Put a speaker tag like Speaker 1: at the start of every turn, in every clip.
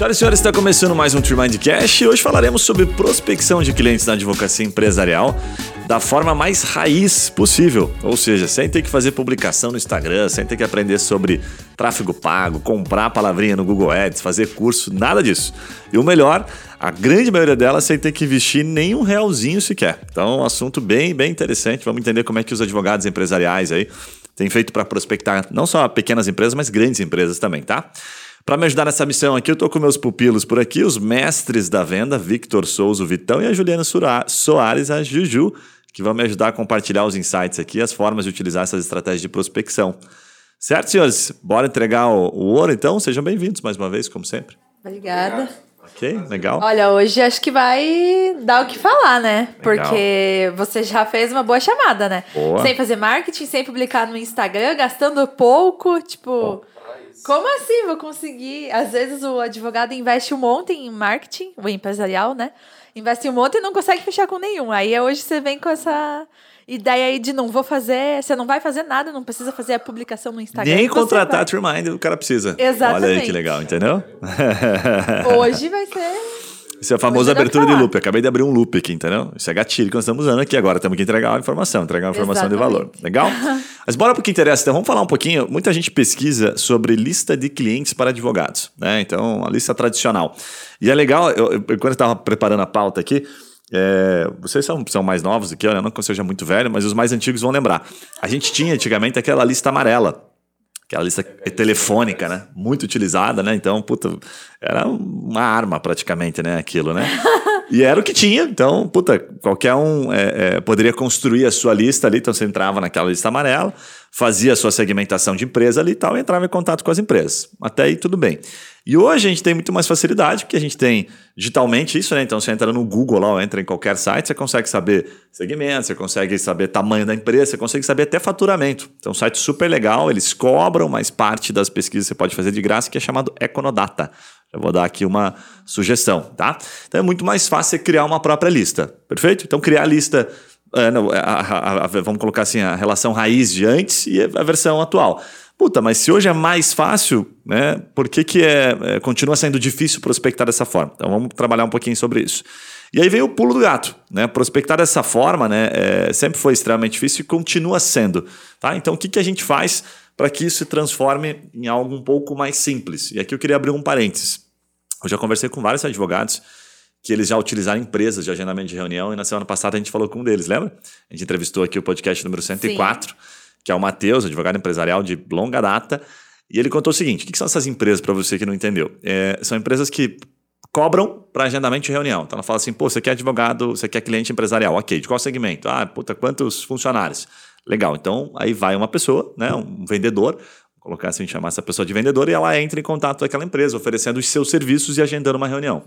Speaker 1: Senhoras e senhores, está começando mais um Trimind Cash e hoje falaremos sobre prospecção de clientes na advocacia empresarial da forma mais raiz possível. Ou seja, sem ter que fazer publicação no Instagram, sem ter que aprender sobre tráfego pago, comprar palavrinha no Google Ads, fazer curso, nada disso. E o melhor, a grande maioria delas sem ter que investir nenhum realzinho sequer. Então, um assunto bem, bem interessante. Vamos entender como é que os advogados empresariais aí têm feito para prospectar não só pequenas empresas, mas grandes empresas também, tá? Para me ajudar nessa missão aqui, eu estou com meus pupilos por aqui, os mestres da venda, Victor Souza, o Vitão, e a Juliana Soares, a Juju, que vão me ajudar a compartilhar os insights aqui, as formas de utilizar essas estratégias de prospecção. Certo, senhores? Bora entregar o, o ouro, então? Sejam bem-vindos mais uma vez, como sempre.
Speaker 2: Obrigada.
Speaker 1: Ok, legal.
Speaker 2: Olha, hoje acho que vai dar o que falar, né? Legal. Porque você já fez uma boa chamada, né? Boa. Sem fazer marketing, sem publicar no Instagram, gastando pouco, tipo. Como assim vou conseguir? Às vezes o advogado investe um monte em marketing, o empresarial, né? Investe um monte e não consegue fechar com nenhum. Aí hoje você vem com essa ideia aí de não vou fazer, você não vai fazer nada, não precisa fazer a publicação no Instagram.
Speaker 1: Nem contratar a Trimind o cara precisa.
Speaker 2: Exatamente.
Speaker 1: Olha aí que legal, entendeu?
Speaker 2: Hoje vai ser
Speaker 1: isso é a famosa abertura de loop. acabei de abrir um loop aqui, entendeu? Isso é gatilho que nós estamos usando aqui agora. Temos que entregar uma informação, entregar uma informação Exatamente. de valor. Legal? Mas bora para o que interessa. Então, vamos falar um pouquinho. Muita gente pesquisa sobre lista de clientes para advogados, né? Então, a lista tradicional. E é legal, eu, eu, quando eu estava preparando a pauta aqui, é, vocês são, são mais novos do que eu, né? não que eu seja muito velho, mas os mais antigos vão lembrar. A gente tinha antigamente aquela lista amarela aquela lista telefônica, né? Muito utilizada, né? Então, puta, era uma arma praticamente, né? Aquilo, né? E era o que tinha, então, puta, qualquer um é, é, poderia construir a sua lista ali, então você entrava naquela lista amarela, fazia a sua segmentação de empresa ali e tal, e entrava em contato com as empresas. Até aí tudo bem. E hoje a gente tem muito mais facilidade, porque a gente tem digitalmente isso, né? Então você entra no Google lá, ou entra em qualquer site, você consegue saber segmento, você consegue saber tamanho da empresa, você consegue saber até faturamento. Então, um site super legal, eles cobram, mas parte das pesquisas você pode fazer de graça, que é chamado Econodata. Vou dar aqui uma sugestão, tá? Então é muito mais fácil você criar uma própria lista, perfeito? Então criar a lista, é, não, a, a, a, vamos colocar assim, a relação raiz de antes e a versão atual. Puta, mas se hoje é mais fácil, né? Por que, que é, é, continua sendo difícil prospectar dessa forma? Então vamos trabalhar um pouquinho sobre isso. E aí vem o pulo do gato, né? Prospectar dessa forma, né? É, sempre foi extremamente difícil e continua sendo, tá? Então o que, que a gente faz para que isso se transforme em algo um pouco mais simples. E aqui eu queria abrir um parênteses. Eu já conversei com vários advogados que eles já utilizaram empresas de agendamento de reunião e na semana passada a gente falou com um deles, lembra? A gente entrevistou aqui o podcast número 104, Sim. que é o Matheus, advogado empresarial de longa data, e ele contou o seguinte: o que são essas empresas para você que não entendeu? É, são empresas que cobram para agendamento de reunião. Então ela fala assim: pô, você quer advogado, você quer cliente empresarial, ok, de qual segmento? Ah, puta, quantos funcionários? Legal, então aí vai uma pessoa, né, um vendedor, colocar assim, chamar essa pessoa de vendedor, e ela entra em contato com aquela empresa, oferecendo os seus serviços e agendando uma reunião.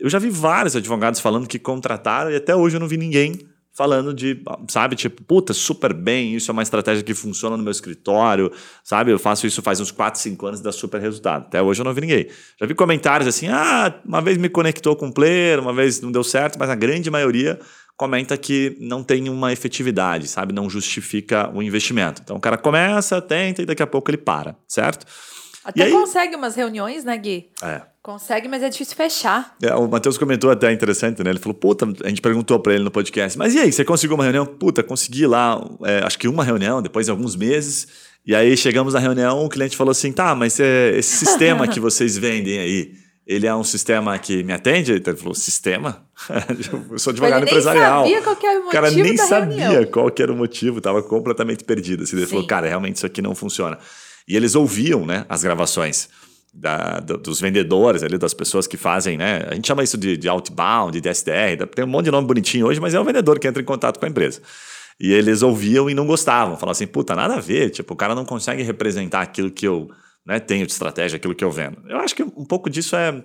Speaker 1: Eu já vi vários advogados falando que contrataram e até hoje eu não vi ninguém falando de, sabe, tipo, puta, super bem, isso é uma estratégia que funciona no meu escritório, sabe? Eu faço isso faz uns 4, 5 anos e dá super resultado. Até hoje eu não vi ninguém. Já vi comentários assim, ah, uma vez me conectou com um player, uma vez não deu certo, mas a grande maioria comenta que não tem uma efetividade, sabe? Não justifica o investimento. Então o cara começa, tenta e daqui a pouco ele para, certo?
Speaker 2: Até aí, consegue umas reuniões, né, Gui?
Speaker 1: É.
Speaker 2: Consegue, mas é difícil fechar.
Speaker 1: É, o Matheus comentou até interessante, né? Ele falou, puta, a gente perguntou para ele no podcast, mas e aí, você conseguiu uma reunião? Puta, consegui lá, é, acho que uma reunião, depois de alguns meses. E aí chegamos na reunião, o cliente falou assim, tá, mas é, esse sistema que vocês vendem aí, ele é um sistema que me atende? Ele falou, sistema? eu sou advogado ele empresarial.
Speaker 2: Nem sabia qual era o motivo
Speaker 1: o cara nem sabia
Speaker 2: reunião.
Speaker 1: qual era o motivo, estava completamente perdido. Assim, ele Sim. falou, cara, realmente isso aqui não funciona. E eles ouviam né, as gravações. Da, dos vendedores ali, das pessoas que fazem, né? A gente chama isso de, de outbound, de SDR, tem um monte de nome bonitinho hoje, mas é o vendedor que entra em contato com a empresa. E eles ouviam e não gostavam, falavam assim, puta, nada a ver, tipo, o cara não consegue representar aquilo que eu né, tenho de estratégia, aquilo que eu vendo. Eu acho que um pouco disso é.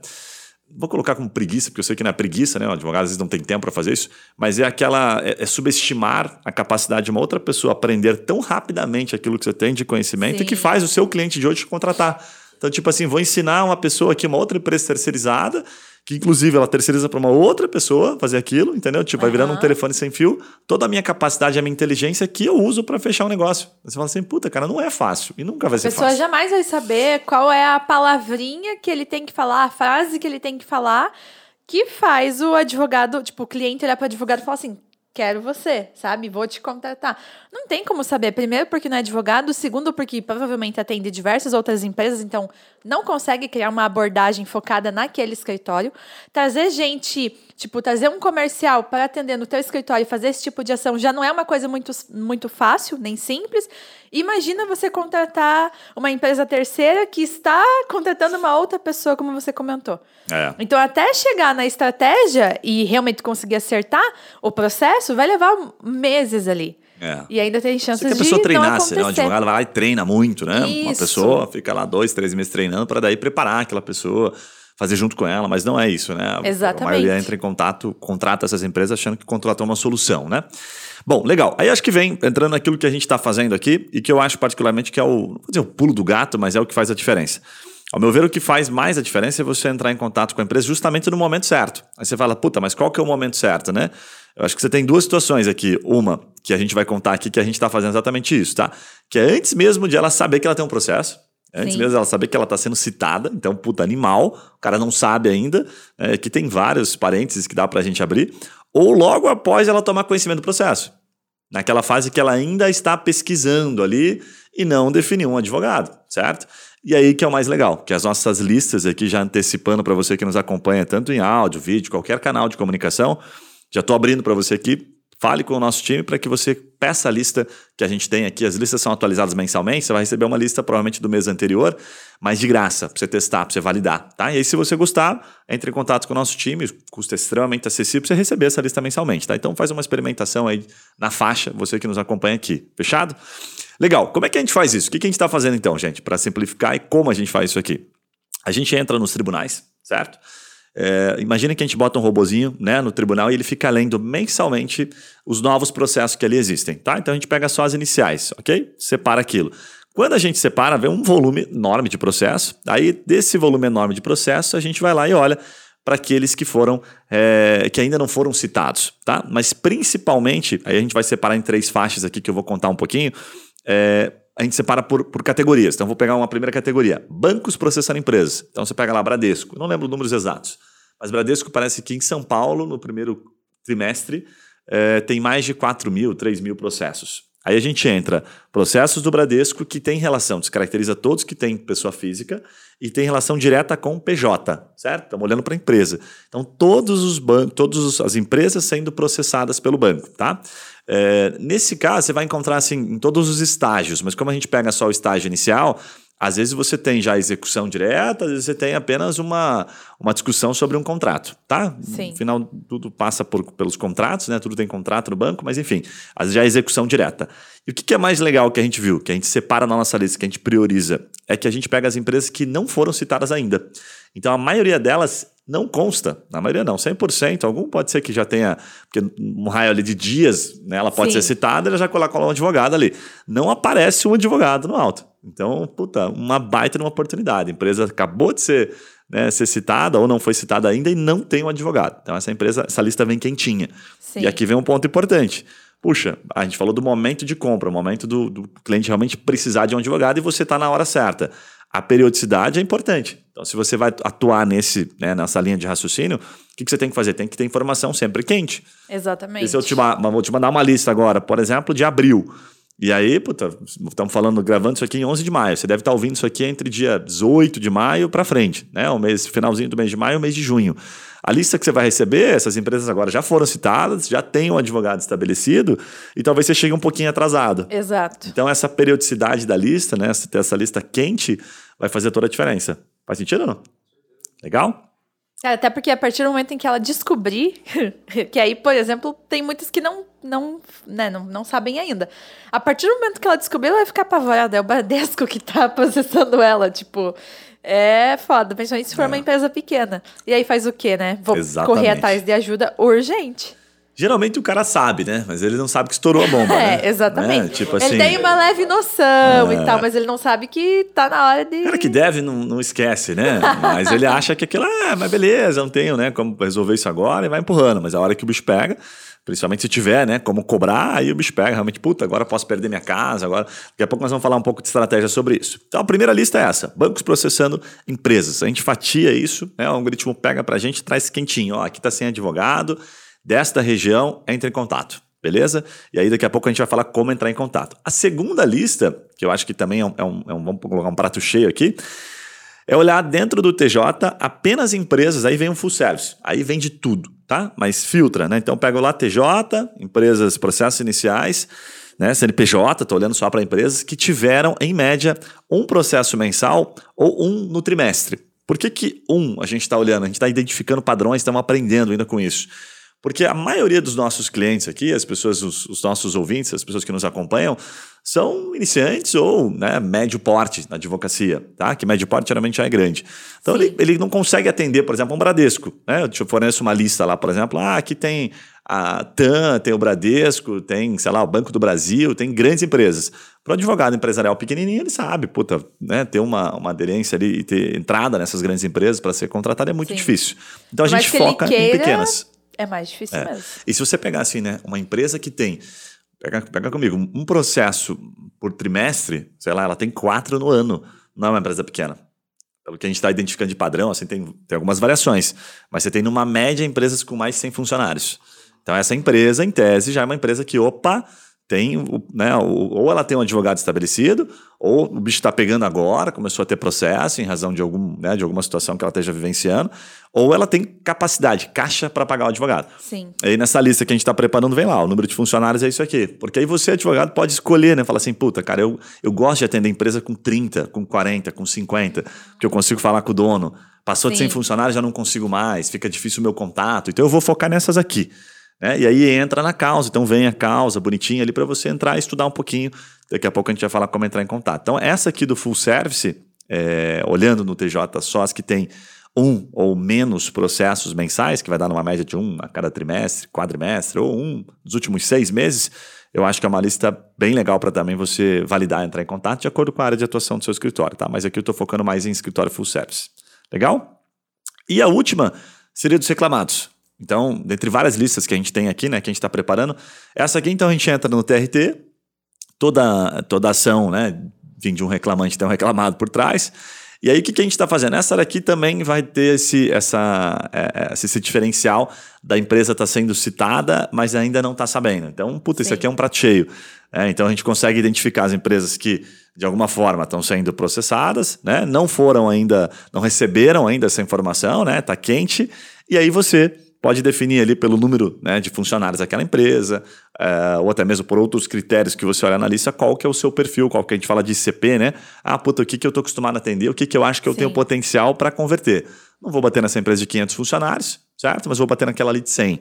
Speaker 1: Vou colocar como preguiça, porque eu sei que não é preguiça, né? O advogado às vezes não tem tempo para fazer isso, mas é aquela. É, é, subestimar a capacidade de uma outra pessoa aprender tão rapidamente aquilo que você tem de conhecimento Sim. que faz o seu cliente de hoje te contratar. Então, tipo assim, vou ensinar uma pessoa aqui, uma outra empresa terceirizada, que inclusive ela terceiriza para uma outra pessoa fazer aquilo, entendeu? Tipo, vai virando um telefone sem fio. Toda a minha capacidade, a minha inteligência que eu uso para fechar um negócio. Você fala assim, puta, cara, não é fácil e nunca vai ser fácil. A
Speaker 2: pessoa jamais vai saber qual é a palavrinha que ele tem que falar, a frase que ele tem que falar, que faz o advogado, tipo, o cliente olhar para o advogado e falar assim: quero você, sabe? Vou te contratar. Não tem como saber. Primeiro, porque não é advogado. Segundo, porque provavelmente atende diversas outras empresas, então não consegue criar uma abordagem focada naquele escritório. Trazer gente, tipo, trazer um comercial para atender no teu escritório e fazer esse tipo de ação já não é uma coisa muito, muito fácil, nem simples. Imagina você contratar uma empresa terceira que está contratando uma outra pessoa, como você comentou. É. Então, até chegar na estratégia e realmente conseguir acertar o processo, vai levar meses ali. É. E ainda tem chances de. Se a pessoa treinasse, né? O
Speaker 1: advogado vai lá e treina muito, né? Isso. Uma pessoa fica lá dois, três meses treinando para daí preparar aquela pessoa, fazer junto com ela, mas não é isso, né?
Speaker 2: Exatamente. A
Speaker 1: maioria entra em contato, contrata essas empresas achando que contratou uma solução, né? Bom, legal. Aí acho que vem entrando naquilo que a gente está fazendo aqui e que eu acho particularmente que é o, não vou dizer o pulo do gato, mas é o que faz a diferença. Ao meu ver, o que faz mais a diferença é você entrar em contato com a empresa justamente no momento certo. Aí você fala, puta, mas qual que é o momento certo, né? Eu acho que você tem duas situações aqui. Uma, que a gente vai contar aqui, que a gente está fazendo exatamente isso, tá? Que é antes mesmo de ela saber que ela tem um processo. Antes Sim. mesmo ela saber que ela está sendo citada, então, puta, animal, o cara não sabe ainda, é, que tem vários parênteses que dá para a gente abrir, ou logo após ela tomar conhecimento do processo. Naquela fase que ela ainda está pesquisando ali e não definiu um advogado, certo? E aí que é o mais legal, que as nossas listas aqui, já antecipando para você que nos acompanha, tanto em áudio, vídeo, qualquer canal de comunicação, já estou abrindo para você aqui Fale com o nosso time para que você peça a lista que a gente tem aqui. As listas são atualizadas mensalmente. Você vai receber uma lista provavelmente do mês anterior, mas de graça, para você testar, para você validar. Tá? E aí, se você gostar, entre em contato com o nosso time. Custa extremamente acessível para você receber essa lista mensalmente. Tá? Então, faz uma experimentação aí na faixa, você que nos acompanha aqui. Fechado? Legal. Como é que a gente faz isso? O que a gente está fazendo então, gente, para simplificar e como a gente faz isso aqui? A gente entra nos tribunais, certo? É, imagina que a gente bota um robozinho né, no tribunal e ele fica lendo mensalmente os novos processos que ali existem. Tá? Então a gente pega só as iniciais, ok? Separa aquilo. Quando a gente separa, vem um volume enorme de processo. Aí, desse volume enorme de processo, a gente vai lá e olha para aqueles que foram é, que ainda não foram citados, tá? Mas principalmente, aí a gente vai separar em três faixas aqui que eu vou contar um pouquinho. É, a gente separa por, por categorias. Então, vou pegar uma primeira categoria: bancos processando empresas. Então, você pega lá Bradesco. não lembro os números exatos, mas Bradesco parece que em São Paulo, no primeiro trimestre, é, tem mais de 4 mil, 3 mil processos. Aí a gente entra processos do Bradesco que tem relação, descaracteriza todos que têm pessoa física e tem relação direta com PJ, certo? Estamos olhando para a empresa. Então, todos os bancos, todas as empresas sendo processadas pelo banco, tá? É, nesse caso, você vai encontrar assim em todos os estágios, mas como a gente pega só o estágio inicial, às vezes você tem já execução direta, às vezes você tem apenas uma, uma discussão sobre um contrato, tá?
Speaker 2: Sim.
Speaker 1: No final, tudo passa por, pelos contratos, né? Tudo tem contrato no banco, mas enfim, às vezes já é execução direta. E o que, que é mais legal que a gente viu, que a gente separa na nossa lista, que a gente prioriza, é que a gente pega as empresas que não foram citadas ainda. Então, a maioria delas não consta, na maioria não, 100%. Algum pode ser que já tenha, porque um raio ali de dias, né, ela pode Sim. ser citada, ela já coloca um advogado ali. Não aparece um advogado no alto. Então, puta, uma baita de uma oportunidade. A empresa acabou de ser, né, ser citada ou não foi citada ainda e não tem um advogado. Então, essa empresa, essa lista vem quentinha. Sim. E aqui vem um ponto importante. Puxa, a gente falou do momento de compra, o momento do, do cliente realmente precisar de um advogado e você está na hora certa. A periodicidade é importante. Então, se você vai atuar nesse, né, nessa linha de raciocínio, o que, que, você tem que fazer? Tem que ter informação sempre quente.
Speaker 2: Exatamente.
Speaker 1: E se eu te, vou te mandar uma lista agora, por exemplo, de abril. E aí, puta, estamos falando, gravando isso aqui em 11 de maio. Você deve estar ouvindo isso aqui entre dia 18 de maio para frente, né? O mês, finalzinho do mês de maio, o mês de junho. A lista que você vai receber, essas empresas agora já foram citadas, já tem um advogado estabelecido e talvez você chegue um pouquinho atrasado.
Speaker 2: Exato.
Speaker 1: Então, essa periodicidade da lista, né? Ter essa lista quente, vai fazer toda a diferença. Faz sentido ou não? Legal?
Speaker 2: É, até porque a partir do momento em que ela descobrir, que aí, por exemplo, tem muitas que não, não, né, não, não sabem ainda. A partir do momento que ela descobrir, ela vai ficar apavorada. É o Bradesco que tá processando ela. Tipo, é foda, principalmente se for é. uma empresa pequena. E aí faz o quê, né? Vou Exatamente. correr atrás de ajuda urgente.
Speaker 1: Geralmente o cara sabe, né? Mas ele não sabe que estourou a bomba.
Speaker 2: É,
Speaker 1: né?
Speaker 2: exatamente.
Speaker 1: Né?
Speaker 2: Tipo assim, ele tem uma leve noção é... e tal, mas ele não sabe que tá na hora de.
Speaker 1: O cara que deve não, não esquece, né? mas ele acha que aquilo, ah, mas beleza, não tenho, né? Como resolver isso agora e vai empurrando. Mas a hora que o bicho pega, principalmente se tiver, né? Como cobrar, aí o bicho pega. Realmente, puta, agora posso perder minha casa, agora. Daqui a pouco nós vamos falar um pouco de estratégia sobre isso. Então a primeira lista é essa: bancos processando empresas. A gente fatia isso, né? O algoritmo pega pra gente traz quentinho. Ó, aqui tá sem advogado desta região, entre em contato. Beleza? E aí daqui a pouco a gente vai falar como entrar em contato. A segunda lista, que eu acho que também é um, é um, é um vamos colocar um prato cheio aqui, é olhar dentro do TJ apenas empresas, aí vem um full service, aí vem de tudo, tá? Mas filtra, né? Então pego lá TJ, empresas, processos iniciais, né? CNPJ, estou olhando só para empresas que tiveram, em média, um processo mensal ou um no trimestre. Por que, que um a gente está olhando? A gente está identificando padrões, estamos aprendendo ainda com isso. Porque a maioria dos nossos clientes aqui, as pessoas, os, os, nossos ouvintes, as pessoas que nos acompanham, são iniciantes ou né, médio porte na advocacia, tá? Que médio porte geralmente já é grande. Então ele, ele não consegue atender, por exemplo, um Bradesco. Né? Eu forneço uma lista lá, por exemplo, ah, aqui tem a TAM, tem o Bradesco, tem, sei lá, o Banco do Brasil, tem grandes empresas. Para o advogado empresarial pequenininho, ele sabe, puta, né, ter uma, uma aderência ali e ter entrada nessas grandes empresas para ser contratado é muito Sim. difícil. Então a gente foca queira... em pequenas.
Speaker 2: É mais difícil é. mesmo.
Speaker 1: E se você pegar assim, né, uma empresa que tem, pega, pega comigo, um processo por trimestre, sei lá, ela tem quatro no ano, não é uma empresa pequena. Pelo que a gente está identificando de padrão, assim, tem, tem algumas variações, mas você tem numa média empresas com mais de 100 funcionários. Então essa empresa, em tese, já é uma empresa que, opa, tem, né, ou ela tem um advogado estabelecido, ou o bicho está pegando agora, começou a ter processo em razão de, algum, né, de alguma situação que ela esteja vivenciando, ou ela tem capacidade, caixa para pagar o advogado.
Speaker 2: Sim.
Speaker 1: Aí nessa lista que a gente está preparando, vem lá, o número de funcionários é isso aqui. Porque aí você, advogado, pode escolher, né? Falar assim, puta, cara, eu, eu gosto de atender empresa com 30, com 40, com 50, porque eu consigo falar com o dono. Passou Sim. de 100 funcionários, já não consigo mais, fica difícil o meu contato. Então eu vou focar nessas aqui. Né? E aí entra na causa, então vem a causa bonitinha ali para você entrar e estudar um pouquinho. Daqui a pouco a gente vai falar como entrar em contato. Então, essa aqui do full service, é, olhando no TJ só as que tem um ou menos processos mensais, que vai dar numa média de um a cada trimestre, quadrimestre, ou um nos últimos seis meses, eu acho que é uma lista bem legal para também você validar, entrar em contato de acordo com a área de atuação do seu escritório, tá? Mas aqui eu estou focando mais em escritório full service. Legal? E a última seria dos reclamados. Então, dentre várias listas que a gente tem aqui, né, que a gente está preparando, essa aqui então a gente entra no TRT, toda, toda ação, né, vem de um reclamante tem um reclamado por trás. E aí o que, que a gente está fazendo? Essa daqui também vai ter esse, essa, é, esse, esse diferencial da empresa estar tá sendo citada, mas ainda não está sabendo. Então, puta, Sim. isso aqui é um prato cheio. É, então a gente consegue identificar as empresas que de alguma forma estão sendo processadas, né? Não foram ainda, não receberam ainda essa informação, né? Tá quente. E aí você pode definir ali pelo número né, de funcionários daquela empresa, uh, ou até mesmo por outros critérios que você olha na lista, qual que é o seu perfil, qual que a gente fala de ICP, né? Ah, puta, o que, que eu estou acostumado a atender, o que, que eu acho que eu Sim. tenho potencial para converter. Não vou bater nessa empresa de 500 funcionários, certo? Mas vou bater naquela ali de 100.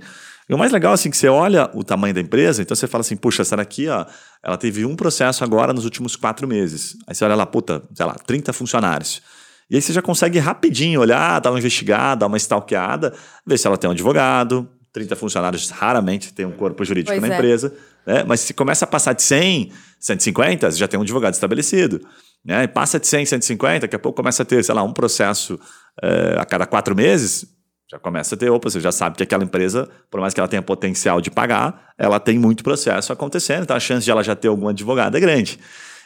Speaker 1: E o mais legal, assim, que você olha o tamanho da empresa, então você fala assim, puxa, essa daqui, ó, ela teve um processo agora nos últimos quatro meses. Aí você olha lá, puta, sei lá, 30 funcionários. E aí você já consegue rapidinho olhar, dar uma investigada, dar uma stalkeada, ver se ela tem um advogado. 30 funcionários raramente tem um corpo jurídico pois na é. empresa. Né? Mas se começa a passar de 100, 150, você já tem um advogado estabelecido. Né? E passa de 100, 150, daqui a pouco começa a ter, sei lá, um processo é, a cada quatro meses, já começa a ter, opa, você já sabe que aquela empresa, por mais que ela tenha potencial de pagar, ela tem muito processo acontecendo, então a chance de ela já ter algum advogado é grande.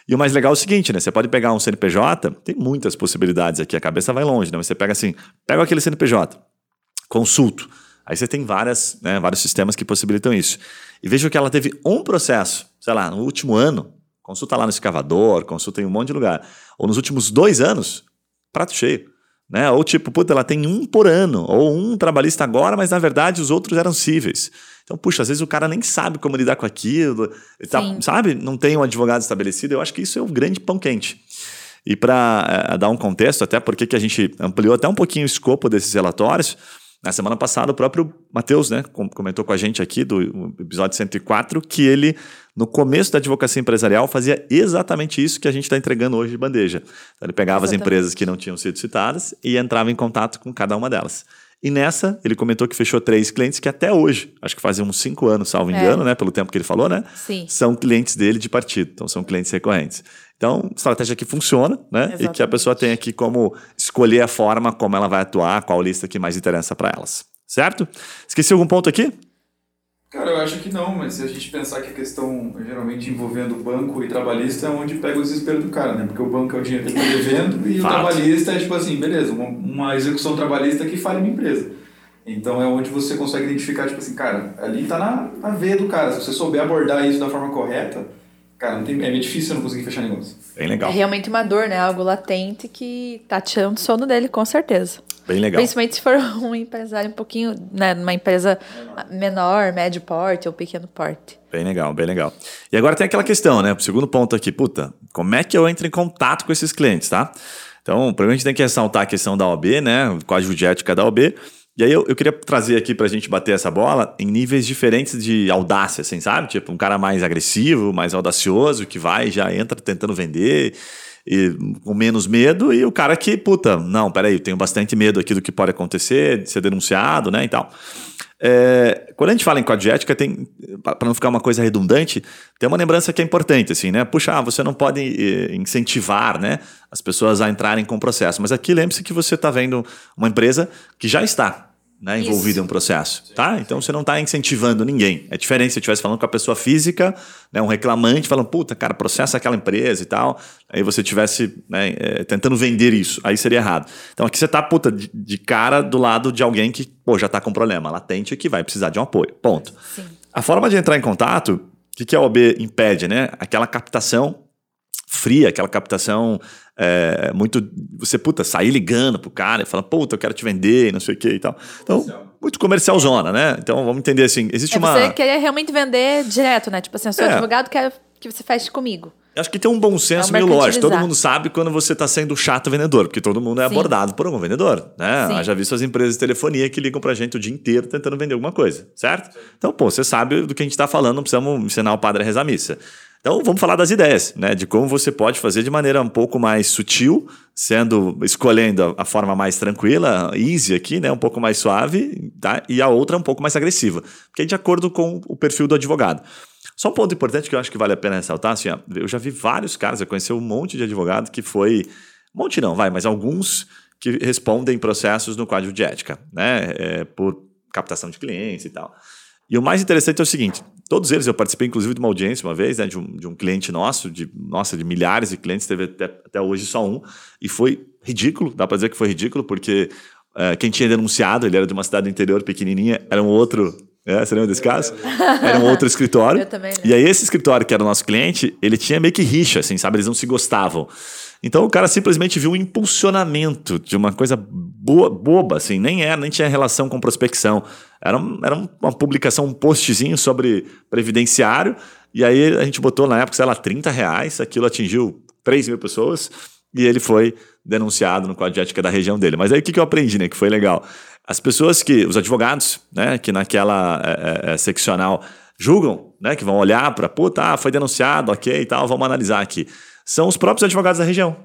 Speaker 1: E o mais legal é o seguinte, né? Você pode pegar um CNPJ, tem muitas possibilidades aqui, a cabeça vai longe, né? Mas você pega assim, pega aquele CNPJ, consulto. Aí você tem várias, né, vários sistemas que possibilitam isso. E veja que ela teve um processo, sei lá, no último ano, consulta lá no escavador, consulta em um monte de lugar. Ou nos últimos dois anos, prato cheio. Né? Ou tipo, puta, ela tem um por ano, ou um trabalhista agora, mas na verdade os outros eram cíveis. Então, puxa, às vezes o cara nem sabe como lidar com aquilo, tá, sabe? Não tem um advogado estabelecido. Eu acho que isso é um grande pão quente. E para é, dar um contexto, até porque que a gente ampliou até um pouquinho o escopo desses relatórios, na semana passada o próprio Matheus né, comentou com a gente aqui do episódio 104 que ele, no começo da advocacia empresarial, fazia exatamente isso que a gente está entregando hoje de bandeja. Então, ele pegava exatamente. as empresas que não tinham sido citadas e entrava em contato com cada uma delas. E nessa, ele comentou que fechou três clientes que até hoje, acho que fazem uns cinco anos, salvo é. engano, né? Pelo tempo que ele falou, né?
Speaker 2: Sim.
Speaker 1: São clientes dele de partido, então são clientes recorrentes. Então, estratégia que funciona, né? Exatamente. E que a pessoa tem aqui como escolher a forma como ela vai atuar, qual lista que mais interessa para elas. Certo? Esqueci algum ponto aqui?
Speaker 3: Cara, eu acho que não, mas se a gente pensar que a questão geralmente envolvendo banco e trabalhista é onde pega o desespero do cara, né? Porque o banco é o dinheiro que ele está devendo e Fato. o trabalhista é tipo assim, beleza, uma, uma execução trabalhista que fale uma empresa. Então é onde você consegue identificar, tipo assim, cara, ali está na, na veia do cara. Se você souber abordar isso da forma correta, cara, não tem, é meio difícil você não conseguir fechar negócio.
Speaker 1: Bem legal.
Speaker 2: É realmente uma dor, né? Algo latente que tá tirando o sono dele, com certeza.
Speaker 1: Bem legal.
Speaker 2: Principalmente se for um empresário um pouquinho, né, uma empresa menor, médio porte ou pequeno porte.
Speaker 1: Bem legal, bem legal. E agora tem aquela questão, né? O segundo ponto aqui, puta, como é que eu entro em contato com esses clientes, tá? Então, primeiro a gente tem que ressaltar a questão da OB, né? O código de ética da OB. E aí eu, eu queria trazer aqui pra gente bater essa bola em níveis diferentes de audácia, assim, sabe? Tipo, um cara mais agressivo, mais audacioso, que vai já entra tentando vender e com menos medo, e o cara que, puta, não, peraí, eu tenho bastante medo aqui do que pode acontecer, de ser denunciado, né, e tal. É, quando a gente fala em código de ética, tem, para não ficar uma coisa redundante, tem uma lembrança que é importante, assim, né? Puxa, ah, você não pode eh, incentivar, né, as pessoas a entrarem com o processo. Mas aqui lembre-se que você está vendo uma empresa que já está né, envolvido em um processo, tá? Então você não está incentivando ninguém. É diferente se você estivesse falando com a pessoa física, né, um reclamante, falando, puta, cara, processa aquela empresa e tal. Aí você estivesse né, é, tentando vender isso, aí seria errado. Então aqui você está, puta, de, de, cara do lado de alguém que, pô, já está com problema latente e que vai precisar de um apoio. Ponto. Sim. A forma de entrar em contato, o que, que a OB impede, né? Aquela captação fria, aquela captação é, muito. Você, puta, sair ligando pro cara e falar, puta, eu quero te vender, não sei o que e tal. Então, comercial. muito comercial zona, né? Então, vamos entender assim: existe
Speaker 2: é,
Speaker 1: uma.
Speaker 2: Você queria realmente vender direto, né? Tipo assim, eu sou é. advogado, quero que você feche comigo.
Speaker 1: Acho que tem um bom senso é meio lógico. Todo mundo sabe quando você está sendo chato vendedor, porque todo mundo é Sim. abordado por algum vendedor. Né? Já vi suas empresas de telefonia que ligam pra gente o dia inteiro tentando vender alguma coisa, certo? Então, pô, você sabe do que a gente está falando, não precisamos ensinar o padre a rezar a missa. Então vamos falar das ideias, né? De como você pode fazer de maneira um pouco mais sutil, sendo escolhendo a forma mais tranquila, easy aqui, né? Um pouco mais suave, tá? E a outra um pouco mais agressiva, porque é de acordo com o perfil do advogado. Só um ponto importante que eu acho que vale a pena ressaltar, assim, eu já vi vários casos, eu conheci um monte de advogado que foi, um monte não, vai, mas alguns que respondem processos no código de ética, né? É, por captação de clientes e tal. E o mais interessante é o seguinte: todos eles, eu participei inclusive de uma audiência uma vez, né, de, um, de um cliente nosso, de nossa, de milhares de clientes, teve até, até hoje só um, e foi ridículo, dá para dizer que foi ridículo, porque uh, quem tinha denunciado, ele era de uma cidade do interior pequenininha, era um outro. É, você lembra desse caso? Era um outro escritório.
Speaker 2: Eu também?
Speaker 1: E aí, esse escritório, que era o nosso cliente, ele tinha meio que rixa, assim, sabe? Eles não se gostavam. Então o cara simplesmente viu um impulsionamento de uma coisa boa, boba, assim, nem era, nem tinha relação com prospecção. Era, era uma publicação, um postzinho sobre previdenciário, e aí a gente botou na época, sei lá, 30 reais, aquilo atingiu 3 mil pessoas, e ele foi denunciado no Código de Ética da região dele. Mas aí o que, que eu aprendi, né? Que foi legal. As pessoas que, os advogados, né, que naquela é, é, seccional julgam, né, que vão olhar para, puta, ah, foi denunciado, ok e tal, vamos analisar aqui são os próprios advogados da região.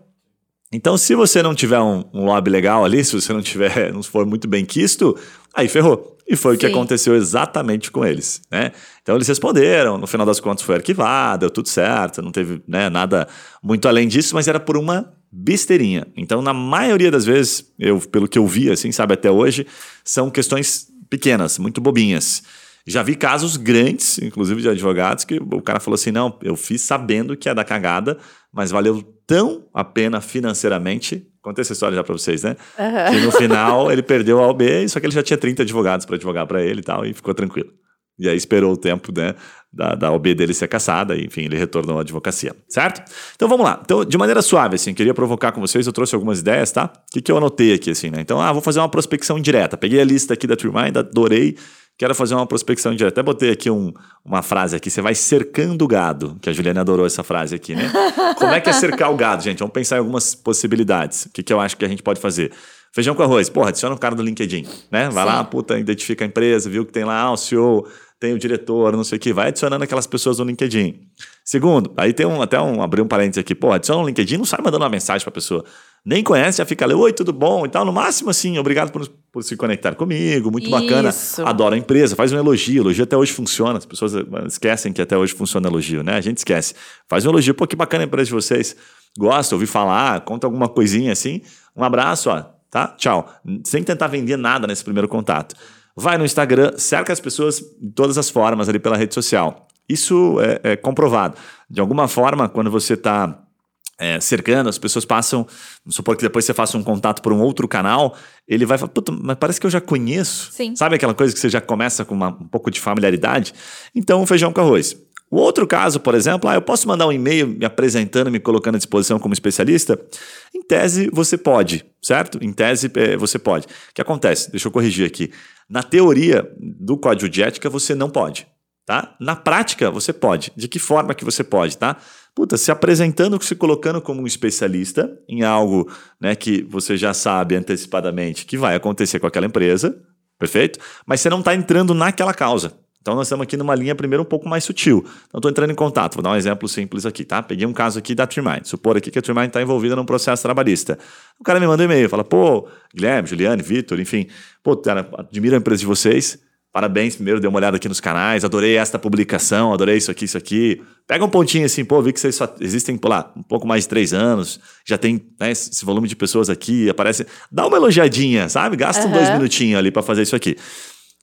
Speaker 1: Então, se você não tiver um, um lobby legal ali, se você não tiver, não for muito bem quisto, aí ferrou. E foi Sim. o que aconteceu exatamente com eles, né? Então eles responderam, no final das contas foi arquivado, deu tudo certo, não teve né, nada muito além disso, mas era por uma besteirinha. Então, na maioria das vezes, eu, pelo que eu vi, assim, sabe, até hoje, são questões pequenas, muito bobinhas. Já vi casos grandes, inclusive de advogados, que o cara falou assim: não, eu fiz sabendo que ia dar cagada, mas valeu tão a pena financeiramente. Contei essa história já para vocês, né? Uhum. Que no final ele perdeu a OB, só que ele já tinha 30 advogados para advogar para ele e tal, e ficou tranquilo. E aí esperou o tempo né, da, da OB dele ser caçada, e, enfim, ele retornou à advocacia, certo? Então vamos lá. Então, de maneira suave, assim, queria provocar com vocês, eu trouxe algumas ideias, tá? O que, que eu anotei aqui, assim, né? Então, ah, vou fazer uma prospecção indireta. Peguei a lista aqui da TreeMind, adorei Quero fazer uma prospecção direta. Até botei aqui um, uma frase aqui. Você vai cercando o gado, que a Juliana adorou essa frase aqui, né? Como é que é cercar o gado, gente? Vamos pensar em algumas possibilidades. O que, que eu acho que a gente pode fazer? Feijão com arroz. Porra, adiciona o cara do LinkedIn, né? Vai Sim. lá, puta, identifica a empresa, viu que tem lá ah, o CEO, tem o diretor, não sei o que. Vai adicionando aquelas pessoas no LinkedIn. Segundo, aí tem um, até um, abrir um parênteses aqui. Porra, adiciona no LinkedIn, não sai mandando uma mensagem pra pessoa. Nem conhece, já fica ali, oi, tudo bom e tal. No máximo, assim, obrigado por, por se conectar comigo, muito Isso. bacana. Adoro a empresa, faz um elogio. Elogio até hoje funciona. As pessoas eh, esquecem que até hoje funciona elogio, né? A gente esquece. Faz um elogio, pô, que bacana a empresa de vocês. Gosta, ouvi falar, conta alguma coisinha assim. Um abraço, ó, tá? Tchau. Sem tentar vender nada nesse primeiro contato. Vai no Instagram, cerca as pessoas de todas as formas ali pela rede social. Isso é, é comprovado. De alguma forma, quando você está é, cercando, as pessoas passam, vamos supor que depois você faça um contato por um outro canal, ele vai falar, puta, mas parece que eu já conheço.
Speaker 2: Sim.
Speaker 1: Sabe aquela coisa que você já começa com uma, um pouco de familiaridade? Então, feijão com arroz. O outro caso, por exemplo, ah, eu posso mandar um e-mail me apresentando, me colocando à disposição como especialista? Em tese, você pode, certo? Em tese, é, você pode. O que acontece? Deixa eu corrigir aqui. Na teoria do código de ética, você não pode. Tá? Na prática, você pode. De que forma que você pode, tá? Puta, se apresentando, se colocando como um especialista em algo né, que você já sabe antecipadamente que vai acontecer com aquela empresa, perfeito? Mas você não está entrando naquela causa. Então nós estamos aqui numa linha primeiro um pouco mais sutil. Então estou entrando em contato, vou dar um exemplo simples aqui, tá? Peguei um caso aqui da Trimind. Supor aqui que a Trimind está envolvida num processo trabalhista. O cara me manda um e-mail, fala, pô, Guilherme, Juliane, Vitor, enfim, pô, cara, admiro a empresa de vocês. Parabéns, primeiro, dê uma olhada aqui nos canais, adorei esta publicação, adorei isso aqui, isso aqui. Pega um pontinho assim, pô, vi que vocês só existem por lá um pouco mais de três anos, já tem né, esse volume de pessoas aqui, aparece. Dá uma elogiadinha, sabe? Gasta uhum. dois minutinhos ali para fazer isso aqui.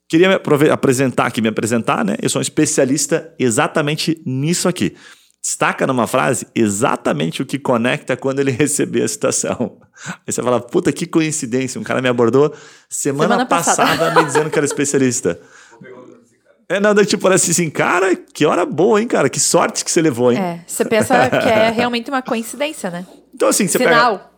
Speaker 1: Queria me apresentar aqui, me apresentar, né? Eu sou um especialista exatamente nisso aqui destaca numa frase exatamente o que conecta quando ele receber a citação. Aí você fala, puta que coincidência, um cara me abordou semana, semana passada, passada me dizendo que era especialista. É nada, tipo, parece assim, cara, que hora boa, hein, cara? Que sorte que você levou, hein?
Speaker 2: É, você pensa que é realmente uma coincidência, né?
Speaker 1: Então, assim, você Sinal. pega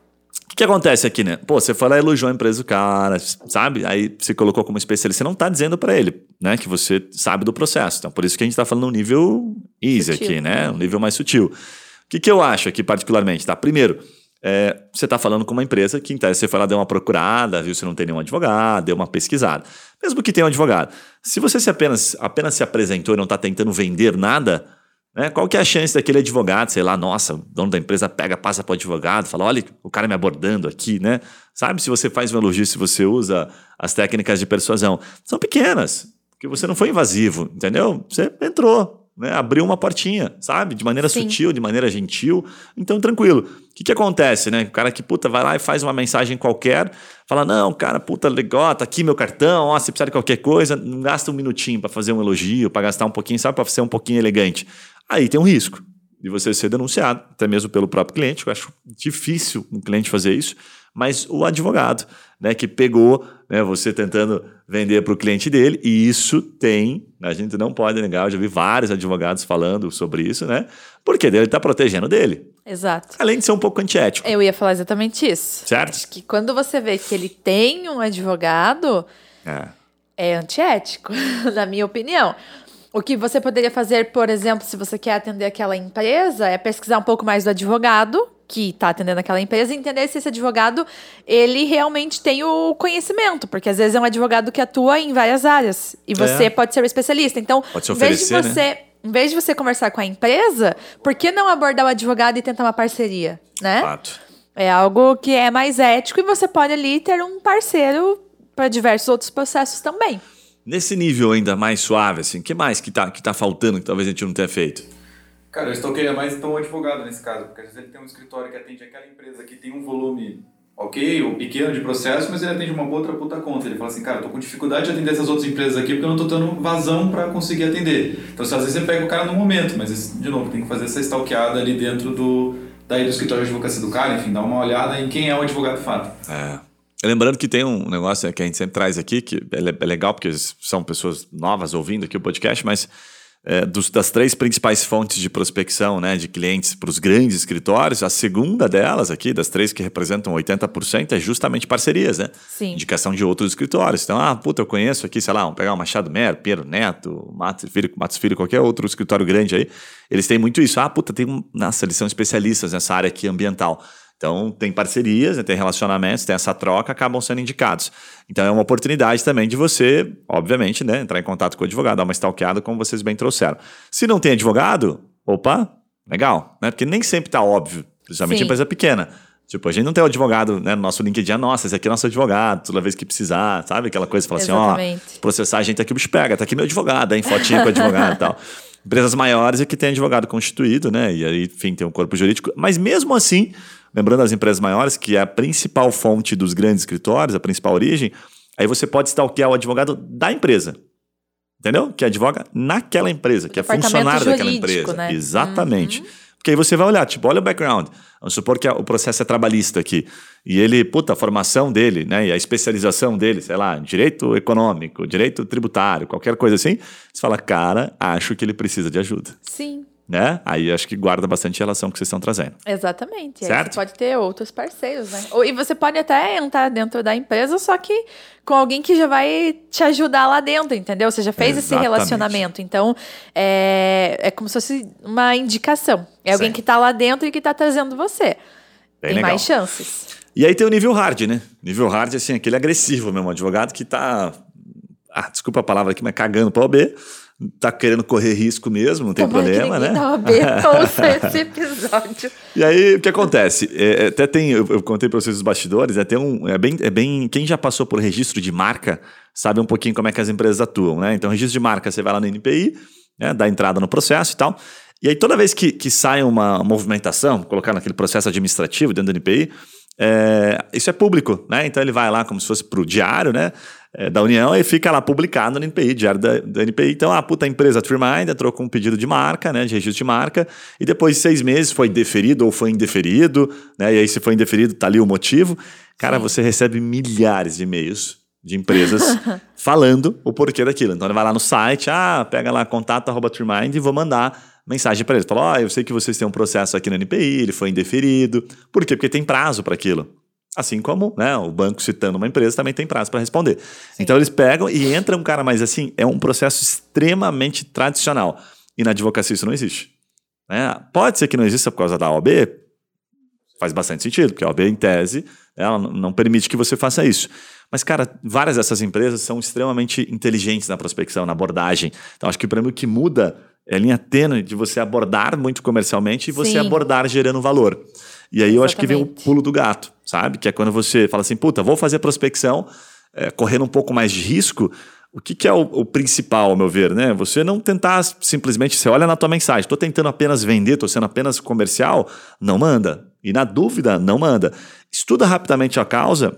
Speaker 1: que acontece aqui, né? Pô, você foi lá elogiou a empresa do cara, sabe? Aí você colocou como especialista. Você não tá dizendo para ele, né? Que você sabe do processo. Então, por isso que a gente tá falando um nível easy sutil. aqui, né? Um nível mais sutil. O que, que eu acho aqui, particularmente, tá? Primeiro, é, você está falando com uma empresa que, então, você foi lá, deu uma procurada, viu se não tem nenhum advogado, deu uma pesquisada. Mesmo que tenha um advogado. Se você se apenas, apenas se apresentou e não está tentando vender nada né? Qual que é a chance daquele advogado, sei lá, nossa, o dono da empresa pega, passa para o advogado, fala, olha o cara me abordando aqui, né? Sabe se você faz um elogio, se você usa as técnicas de persuasão? São pequenas, porque você não foi invasivo, entendeu? Você entrou, né? abriu uma portinha, sabe? De maneira Sim. sutil, de maneira gentil. Então, tranquilo. O que, que acontece, né? O cara que, puta, vai lá e faz uma mensagem qualquer, fala, não, cara, puta, legal, tá aqui meu cartão, ó, se precisar de qualquer coisa, não gasta um minutinho para fazer um elogio, para gastar um pouquinho, sabe? Para ser um pouquinho elegante. Aí tem um risco de você ser denunciado, até mesmo pelo próprio cliente. Eu acho difícil um cliente fazer isso, mas o advogado, né, que pegou né, você tentando vender para o cliente dele, e isso tem, a gente não pode negar, eu já vi vários advogados falando sobre isso, né? Porque ele está protegendo dele.
Speaker 2: Exato.
Speaker 1: Além de ser um pouco antiético.
Speaker 2: Eu ia falar exatamente isso.
Speaker 1: Certo?
Speaker 2: Acho que quando você vê que ele tem um advogado, é, é antiético, na minha opinião. O que você poderia fazer, por exemplo, se você quer atender aquela empresa, é pesquisar um pouco mais do advogado que está atendendo aquela empresa e entender se esse advogado ele realmente tem o conhecimento, porque às vezes é um advogado que atua em várias áreas e você é. pode ser o especialista. Então,
Speaker 1: em vez de
Speaker 2: você
Speaker 1: né?
Speaker 2: em vez de você conversar com a empresa, por que não abordar o advogado e tentar uma parceria, né?
Speaker 1: Fato.
Speaker 2: É algo que é mais ético e você pode ali ter um parceiro para diversos outros processos também.
Speaker 1: Nesse nível ainda mais suave, assim, o que mais que tá, que tá faltando que talvez a gente não tenha feito?
Speaker 3: Cara, eu stalkeia mais então o advogado nesse caso, porque às vezes ele tem um escritório que atende aquela empresa que tem um volume ok ou pequeno de processo, mas ele atende uma outra puta conta. Ele fala assim, cara, eu tô com dificuldade de atender essas outras empresas aqui porque eu não tô tendo vazão para conseguir atender. Então, às vezes você pega o cara no momento, mas, de novo, tem que fazer essa stalkeada ali dentro do, daí do escritório de advocacia do cara, enfim, dar uma olhada em quem é o advogado fato.
Speaker 1: É. Lembrando que tem um negócio né, que a gente sempre traz aqui, que é, é legal porque são pessoas novas ouvindo aqui o podcast, mas é, dos, das três principais fontes de prospecção né, de clientes para os grandes escritórios, a segunda delas aqui, das três que representam 80%, é justamente parcerias, né?
Speaker 2: Sim.
Speaker 1: Indicação de outros escritórios. Então, ah, puta, eu conheço aqui, sei lá, vamos pegar o Machado Mero, Pedro Neto, Matos Filho, Matos Filho, qualquer outro escritório grande aí. Eles têm muito isso. Ah, puta, tem um. Nossa, eles são especialistas nessa área aqui ambiental. Então, tem parcerias, né, tem relacionamentos, tem essa troca, acabam sendo indicados. Então, é uma oportunidade também de você, obviamente, né, entrar em contato com o advogado, dar uma stalkeada, como vocês bem trouxeram. Se não tem advogado, opa, legal, né? Porque nem sempre está óbvio, principalmente Sim. empresa pequena. Tipo, a gente não tem o advogado, né? No nosso LinkedIn, nossa, esse aqui é nosso advogado, toda vez que precisar, sabe? Aquela coisa, fala assim, ó, processar a gente aqui, o bicho pega, tá aqui meu advogado, hein? Fotinho com o advogado e tal. Empresas maiores é que tem advogado constituído, né? E aí, enfim, tem um corpo jurídico. Mas mesmo assim, lembrando as empresas maiores, que é a principal fonte dos grandes escritórios, a principal origem, aí você pode stalkear o advogado da empresa. Entendeu? Que advoga naquela empresa, que é funcionário daquela empresa. Né? Exatamente. Uhum. Porque aí você vai olhar, tipo, olha o background. Vamos supor que o processo é trabalhista aqui. E ele, puta, a formação dele, né? E a especialização dele, sei lá, direito econômico, direito tributário, qualquer coisa assim. Você fala, cara, acho que ele precisa de ajuda.
Speaker 2: Sim
Speaker 1: né? Aí acho que guarda bastante relação que vocês estão trazendo.
Speaker 2: Exatamente. Certo? Aí você pode ter outros parceiros, né? E você pode até entrar dentro da empresa, só que com alguém que já vai te ajudar lá dentro, entendeu? Você já fez Exatamente. esse relacionamento. Então, é, é como se fosse uma indicação. É alguém que está lá dentro e que está trazendo você. Bem tem legal. mais chances.
Speaker 1: E aí tem o nível hard, né? Nível hard, assim, aquele agressivo mesmo, advogado que está ah, desculpa a palavra aqui, mas cagando para o OB tá querendo correr risco mesmo, não tem Tomara problema, né?
Speaker 2: esse episódio.
Speaker 1: E aí, o que acontece? É, é, até tem, eu, eu contei para vocês os bastidores, é, um, é, bem, é bem. Quem já passou por registro de marca sabe um pouquinho como é que as empresas atuam, né? Então, registro de marca, você vai lá no NPI, né, dá entrada no processo e tal. E aí, toda vez que, que sai uma movimentação, colocar naquele processo administrativo dentro do NPI, é, isso é público, né? Então ele vai lá como se fosse para o diário, né? é, da União e fica lá publicado no NPI, diário da, da NPI. Então, a puta empresa Trimind entrou com um pedido de marca, né, de registro de marca, e depois de seis meses foi deferido ou foi indeferido, né, e aí se foi indeferido, tá ali o motivo. Cara, Sim. você recebe milhares de e-mails de empresas falando o porquê daquilo. Então, ele vai lá no site, ah, pega lá contato arroba Trimind e vou mandar mensagem para eles. Fala, ó, oh, eu sei que vocês têm um processo aqui no NPI, ele foi indeferido. Por quê? Porque tem prazo para aquilo. Assim como né, o banco citando uma empresa também tem prazo para responder. Sim. Então eles pegam e entra um cara mais assim, é um processo extremamente tradicional. E na advocacia isso não existe. Né? Pode ser que não exista por causa da OAB, faz bastante sentido, porque a OAB, em tese, ela não permite que você faça isso. Mas, cara, várias dessas empresas são extremamente inteligentes na prospecção, na abordagem. Então, acho que para mim o que muda é a linha tênue de você abordar muito comercialmente e você Sim. abordar gerando valor. E aí Exatamente. eu acho que vem o pulo do gato, sabe? Que é quando você fala assim, puta, vou fazer prospecção, é, correndo um pouco mais de risco. O que, que é o, o, principal, ao meu ver, né? Você não tentar simplesmente, você olha na tua mensagem, estou tentando apenas vender, estou sendo apenas comercial, não manda. E na dúvida, não manda. Estuda rapidamente a causa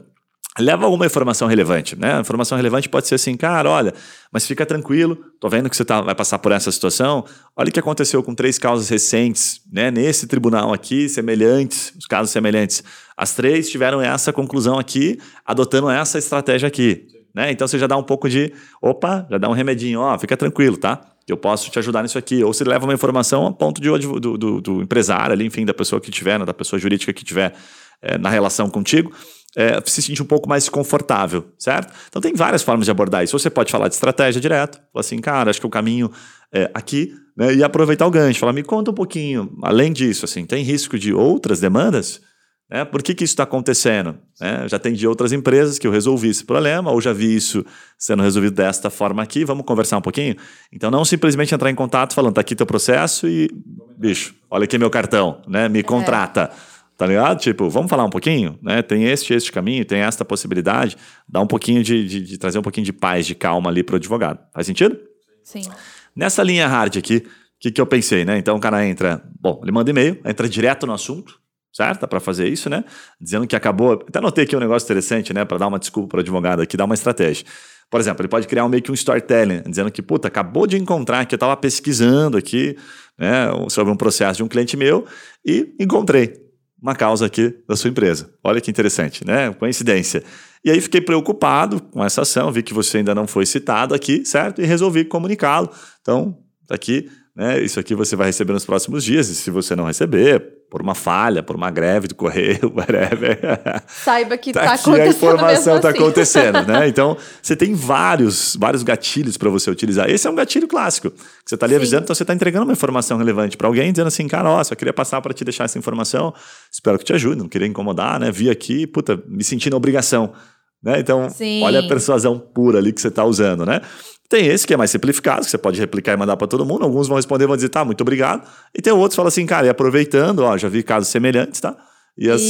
Speaker 1: leva alguma informação relevante, né? Informação relevante pode ser assim, cara, olha, mas fica tranquilo, tô vendo que você tá, vai passar por essa situação. Olha o que aconteceu com três causas recentes, né? Nesse tribunal aqui, semelhantes, os casos semelhantes. As três tiveram essa conclusão aqui, adotando essa estratégia aqui, né? Então você já dá um pouco de, opa, já dá um remedinho, ó, fica tranquilo, tá? Eu posso te ajudar nisso aqui. Ou se leva uma informação a ponto de, do, do, do empresário ali, enfim, da pessoa que tiver, né? da pessoa jurídica que tiver é, na relação contigo é, se sentir um pouco mais confortável, certo? Então tem várias formas de abordar isso. Você pode falar de estratégia direto, falar assim, cara, acho que o caminho é aqui, né? E aproveitar o gancho, falar, me conta um pouquinho, além disso, assim, tem risco de outras demandas? Né? Por que, que isso está acontecendo? Né? Já tem de outras empresas que eu resolvi esse problema, ou já vi isso sendo resolvido desta forma aqui, vamos conversar um pouquinho? Então não simplesmente entrar em contato falando, tá aqui teu processo e, bicho, olha aqui meu cartão, né? Me é. contrata. É. Tá ligado? Tipo, vamos falar um pouquinho, né? Tem este, este caminho, tem esta possibilidade. Dá um pouquinho de, de, de trazer um pouquinho de paz, de calma ali para o advogado. Faz sentido?
Speaker 2: Sim.
Speaker 1: Nessa linha hard aqui, o que, que eu pensei, né? Então o cara entra, bom, ele manda e-mail, entra direto no assunto, certo? Para fazer isso, né? Dizendo que acabou. Até anotei aqui um negócio interessante, né? Para dar uma desculpa para o advogado aqui, dar uma estratégia. Por exemplo, ele pode criar um, meio que um storytelling, dizendo que, puta, acabou de encontrar, que eu estava pesquisando aqui, né, sobre um processo de um cliente meu e encontrei uma causa aqui da sua empresa. Olha que interessante, né? Coincidência. E aí fiquei preocupado com essa ação, vi que você ainda não foi citado aqui, certo? E resolvi comunicá-lo. Então, tá aqui né? Isso aqui você vai receber nos próximos dias, e se você não receber, por uma falha, por uma greve do correio, whatever.
Speaker 2: Saiba que está tá acontecendo. A informação está assim.
Speaker 1: acontecendo, né? Então, você tem vários, vários gatilhos para você utilizar. Esse é um gatilho clássico. Que você está ali Sim. avisando, então você está entregando uma informação relevante para alguém, dizendo assim, cara, ó, só queria passar para te deixar essa informação, espero que te ajude, não queria incomodar, né? Vi aqui, puta, me senti na obrigação. Né? Então, Sim. olha a persuasão pura ali que você está usando, né? Tem esse que é mais simplificado, que você pode replicar e mandar para todo mundo. Alguns vão responder, vão dizer, tá, muito obrigado. E tem outros que falam assim, cara, e aproveitando, ó, já vi casos semelhantes, tá? e as,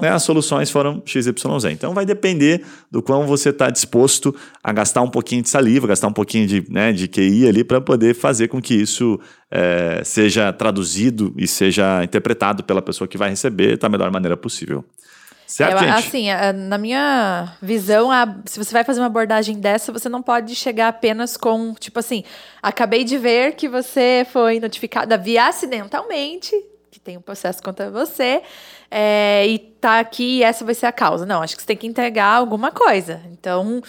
Speaker 1: né, as soluções foram XYZ. Então vai depender do quão você está disposto a gastar um pouquinho de saliva, gastar um pouquinho de, né, de QI ali para poder fazer com que isso é, seja traduzido e seja interpretado pela pessoa que vai receber da melhor maneira possível. Certo,
Speaker 2: é, assim, na minha visão, se você vai fazer uma abordagem dessa, você não pode chegar apenas com, tipo assim, acabei de ver que você foi notificada via acidentalmente, que tem um processo contra você, é, e tá aqui e essa vai ser a causa. Não, acho que você tem que entregar alguma coisa. Então,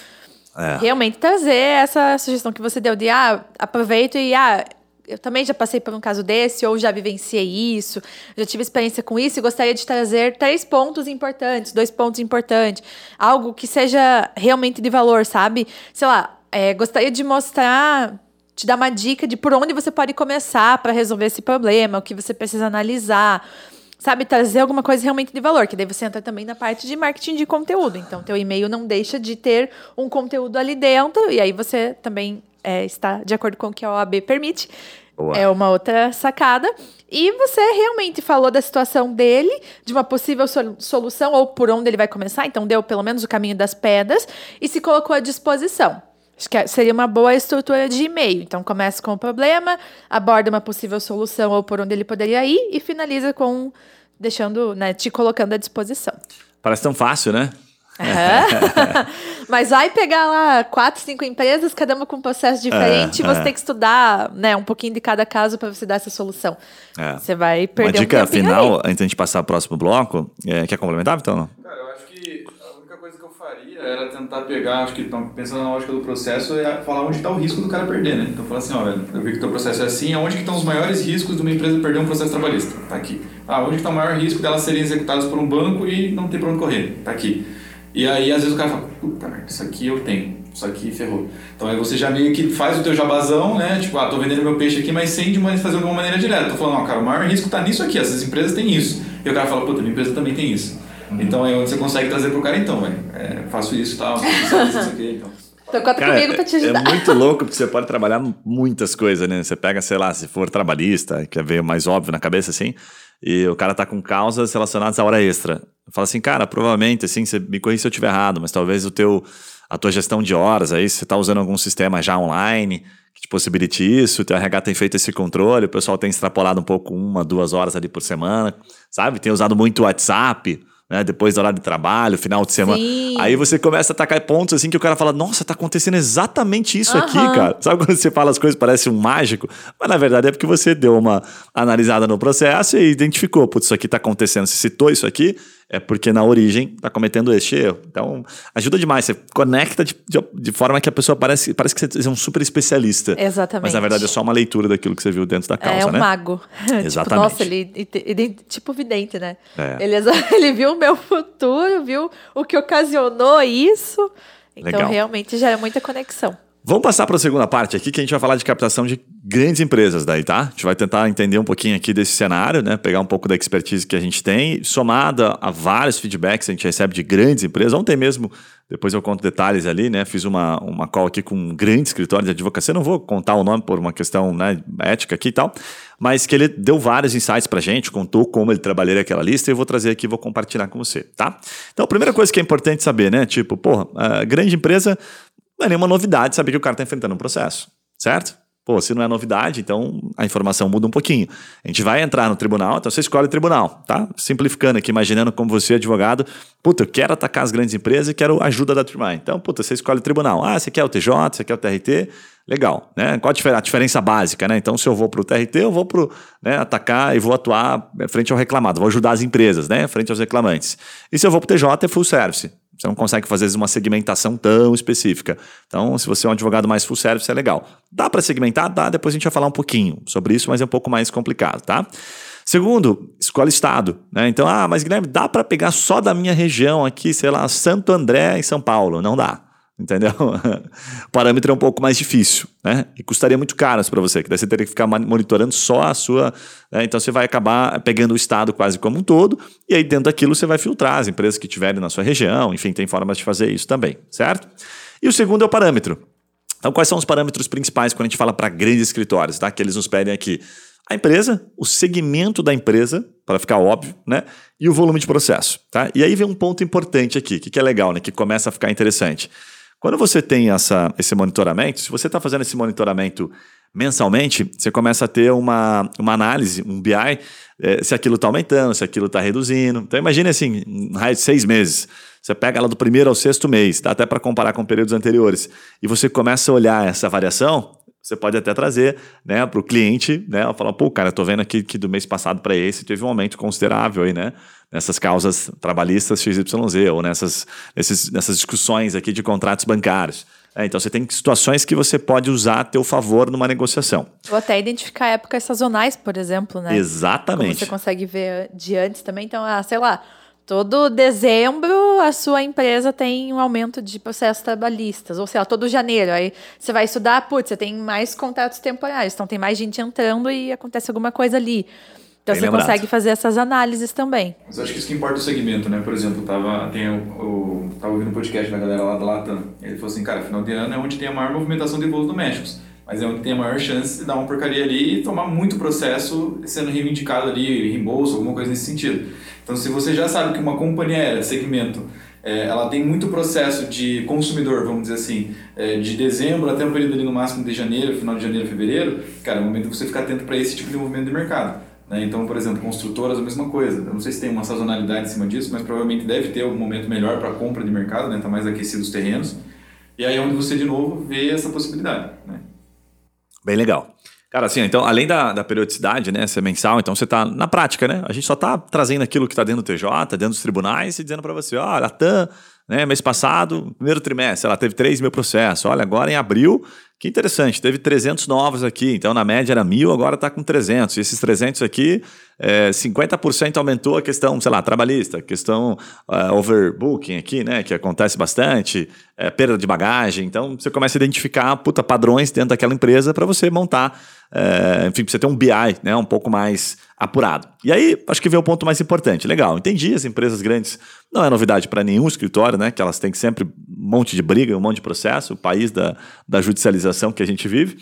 Speaker 2: é. realmente trazer essa sugestão que você deu de, ah, aproveito e, ah, eu também já passei por um caso desse, ou já vivenciei isso, já tive experiência com isso e gostaria de trazer três pontos importantes, dois pontos importantes, algo que seja realmente de valor, sabe? Sei lá, é, gostaria de mostrar, te dar uma dica de por onde você pode começar para resolver esse problema, o que você precisa analisar. Sabe, trazer alguma coisa realmente de valor, que daí você entra também na parte de marketing de conteúdo. Então, teu e-mail não deixa de ter um conteúdo ali dentro, e aí você também é, está de acordo com o que a OAB permite. Boa. É uma outra sacada. E você realmente falou da situação dele, de uma possível solução ou por onde ele vai começar, então deu pelo menos o caminho das pedras e se colocou à disposição. Acho que seria uma boa estrutura de e-mail. Então começa com o problema, aborda uma possível solução ou por onde ele poderia ir e finaliza com deixando, né, te colocando à disposição.
Speaker 1: Parece tão fácil, né?
Speaker 2: Uhum. Mas vai pegar lá quatro, cinco empresas, cada uma com um processo diferente, e você tem que estudar né, um pouquinho de cada caso para você dar essa solução. É. Você vai perder
Speaker 1: Uma dica
Speaker 2: um
Speaker 1: final, antes de a gente passar para o próximo bloco, é, quer complementar, então?
Speaker 3: Cara, eu acho que a única coisa que eu faria era tentar pegar, acho que pensando na lógica do processo, é falar onde está o risco do cara perder, né? Então falar assim, ó, velho, eu vi que o teu processo é assim, aonde que estão os maiores riscos de uma empresa perder um processo trabalhista? Tá aqui. Ah, onde está o maior risco delas serem executadas por um banco e não ter para onde correr? Tá aqui. E aí, às vezes, o cara fala, puta merda, isso aqui eu tenho, isso aqui ferrou. Então aí você já meio que faz o teu jabazão, né? Tipo, ah, tô vendendo meu peixe aqui, mas sem de fazer de uma maneira direta. Tô falando, ó, cara, o maior risco tá nisso aqui, essas empresas têm isso. E o cara fala, puta, minha empresa também tem isso. Uhum. Então é onde você consegue trazer pro cara, então, velho, é, faço isso e tal, isso aqui, então.
Speaker 2: Então conta Cara, comigo pra te ajudar.
Speaker 1: É muito louco porque você pode trabalhar muitas coisas, né? Você pega, sei lá, se for trabalhista, que é mais óbvio na cabeça assim, e o cara tá com causas relacionadas à hora extra. Fala assim, cara, provavelmente, assim, você me corrija se eu estiver errado, mas talvez o teu, a tua gestão de horas aí, você está usando algum sistema já online que te possibilite isso, o teu RH tem feito esse controle, o pessoal tem extrapolado um pouco uma, duas horas ali por semana, sabe? Tem usado muito WhatsApp, né? Depois do horário de trabalho, final de semana. Sim. Aí você começa a atacar pontos assim que o cara fala: Nossa, tá acontecendo exatamente isso uhum. aqui, cara. Sabe quando você fala as coisas, parece um mágico? Mas na verdade é porque você deu uma analisada no processo e identificou: Putz, isso aqui tá acontecendo. Você citou isso aqui, é porque na origem está cometendo este erro. Então, ajuda demais. Você conecta de, de, de, forma que a pessoa parece, parece que você é um super especialista.
Speaker 2: Exatamente.
Speaker 1: Mas na verdade é só uma leitura daquilo que você viu dentro da causa,
Speaker 2: é um
Speaker 1: né?
Speaker 2: mago.
Speaker 1: Exatamente. tipo,
Speaker 2: nossa, ele, ele, tipo vidente, né? É. Ele, ele viu o meu futuro, viu o que ocasionou isso. Então, Legal. realmente gera muita conexão.
Speaker 1: Vamos passar para a segunda parte aqui, que a gente vai falar de captação de grandes empresas daí, tá? A gente vai tentar entender um pouquinho aqui desse cenário, né? Pegar um pouco da expertise que a gente tem, somada a vários feedbacks que a gente recebe de grandes empresas. Ontem mesmo, depois eu conto detalhes ali, né? Fiz uma, uma call aqui com um grande escritório de advocacia. Não vou contar o nome por uma questão né, ética aqui e tal, mas que ele deu vários insights para a gente, contou como ele trabalharia aquela lista e eu vou trazer aqui vou compartilhar com você, tá? Então, a primeira coisa que é importante saber, né? Tipo, porra, a grande empresa não é nenhuma novidade saber que o cara está enfrentando um processo, certo? Pô, se não é novidade, então a informação muda um pouquinho. A gente vai entrar no tribunal, então você escolhe o tribunal, tá? Simplificando aqui, imaginando como você, advogado, puta, eu quero atacar as grandes empresas e quero ajuda da tribunal. Então, puta, você escolhe o tribunal. Ah, você quer o TJ, você quer o TRT, legal, né? Qual a diferença básica, né? Então, se eu vou para o TRT, eu vou para né, atacar e vou atuar frente ao reclamado, vou ajudar as empresas, né? Frente aos reclamantes. E se eu vou para o TJ, é full service. Você não consegue fazer uma segmentação tão específica. Então, se você é um advogado mais full service, é legal. Dá para segmentar? Dá. Depois a gente vai falar um pouquinho sobre isso, mas é um pouco mais complicado, tá? Segundo, escola estado, né? Então, ah, mas Guilherme, dá para pegar só da minha região aqui, sei lá, Santo André em São Paulo? Não dá entendeu? o parâmetro é um pouco mais difícil, né? E custaria muito caro para você, que daí você teria que ficar monitorando só a sua. Né? Então você vai acabar pegando o estado quase como um todo, e aí dentro daquilo você vai filtrar as empresas que tiverem na sua região, enfim, tem formas de fazer isso também, certo? E o segundo é o parâmetro. Então, quais são os parâmetros principais quando a gente fala para grandes escritórios, tá? Que eles nos pedem aqui. A empresa, o segmento da empresa, para ficar óbvio, né? E o volume de processo, tá? E aí vem um ponto importante aqui, que, que é legal, né? Que começa a ficar interessante. Quando você tem essa, esse monitoramento, se você está fazendo esse monitoramento mensalmente, você começa a ter uma, uma análise, um BI, é, se aquilo está aumentando, se aquilo está reduzindo. Então imagine assim, um raio de seis meses. Você pega ela do primeiro ao sexto mês, dá até para comparar com períodos anteriores, e você começa a olhar essa variação, você pode até trazer né, para o cliente, né, falar, pô, cara, eu tô vendo aqui que do mês passado para esse teve um aumento considerável aí, né? Nessas causas trabalhistas XYZ, ou nessas, nesses, nessas discussões aqui de contratos bancários. É, então você tem situações que você pode usar a teu favor numa negociação.
Speaker 2: Ou até identificar épocas sazonais, por exemplo, né?
Speaker 1: Exatamente.
Speaker 2: Como você consegue ver de antes também. Então, ah, sei lá, Todo dezembro a sua empresa tem um aumento de processos trabalhistas, ou seja, todo janeiro. Aí você vai estudar, putz, você tem mais contratos temporários, então tem mais gente entrando e acontece alguma coisa ali. Então Bem você lembrado. consegue fazer essas análises também.
Speaker 3: Mas acho que isso que importa o segmento, né? Por exemplo, tava, tem o, o, tava ouvindo um podcast da galera lá da Latam. Ele falou assim, cara, final de ano é onde tem a maior movimentação de voos domésticos. Mas é onde tem a maior chance de dar uma porcaria ali e tomar muito processo sendo reivindicado ali, reembolso, alguma coisa nesse sentido. Então, se você já sabe que uma companhia aérea, segmento, é, ela tem muito processo de consumidor, vamos dizer assim, é, de dezembro até um período ali no máximo de janeiro, final de janeiro, fevereiro, cara, é o momento de você ficar atento para esse tipo de movimento de mercado. Né? Então, por exemplo, construtoras, a mesma coisa. Eu não sei se tem uma sazonalidade em cima disso, mas provavelmente deve ter um momento melhor para compra de mercado, né? Tá mais aquecido os terrenos. E aí é onde você, de novo, vê essa possibilidade, né?
Speaker 1: Bem legal. Cara, assim, então, além da, da periodicidade, né, ser mensal, então você está na prática, né? A gente só está trazendo aquilo que está dentro do TJ, dentro dos tribunais, e dizendo para você, olha, a TAM, né, mês passado, primeiro trimestre, ela teve 3 mil processos. Olha, agora em abril, que interessante, teve 300 novos aqui, então na média era mil, agora está com 300. E esses 300 aqui, é, 50% aumentou a questão, sei lá, trabalhista, questão uh, overbooking aqui, né, que acontece bastante, é, perda de bagagem. Então você começa a identificar puta, padrões dentro daquela empresa para você montar é, enfim, precisa ter um BI né, um pouco mais apurado. E aí, acho que vem o ponto mais importante. Legal, entendi, as empresas grandes não é novidade para nenhum escritório, né? Que elas têm sempre um monte de briga, um monte de processo, o país da, da judicialização que a gente vive.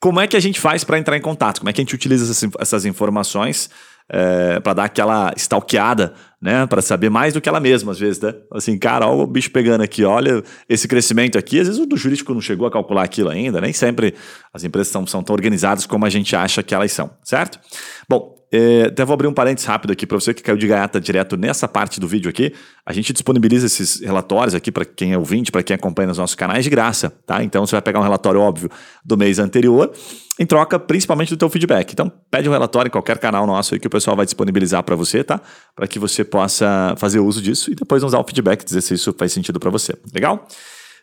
Speaker 1: Como é que a gente faz para entrar em contato? Como é que a gente utiliza essas, informações é, para dar aquela stalkeada, né? Para saber mais do que ela mesma, às vezes, né? Assim, cara, olha o bicho pegando aqui, olha esse crescimento aqui. Às vezes o jurídico não chegou a calcular aquilo ainda, nem sempre as empresas são, são tão organizadas como a gente acha que elas são, certo? Bom, é, até vou abrir um parênteses rápido aqui para você que caiu de gaiata direto nessa parte do vídeo aqui. A gente disponibiliza esses relatórios aqui para quem é ouvinte, para quem acompanha nos nossos canais de graça, tá? Então você vai pegar um relatório óbvio do mês anterior, em troca principalmente do teu feedback. Então pede um relatório em qualquer canal nosso aí que o pessoal vai disponibilizar para você, tá? Para que você possa fazer uso disso e depois nos dar o feedback, dizer se isso faz sentido para você. Legal?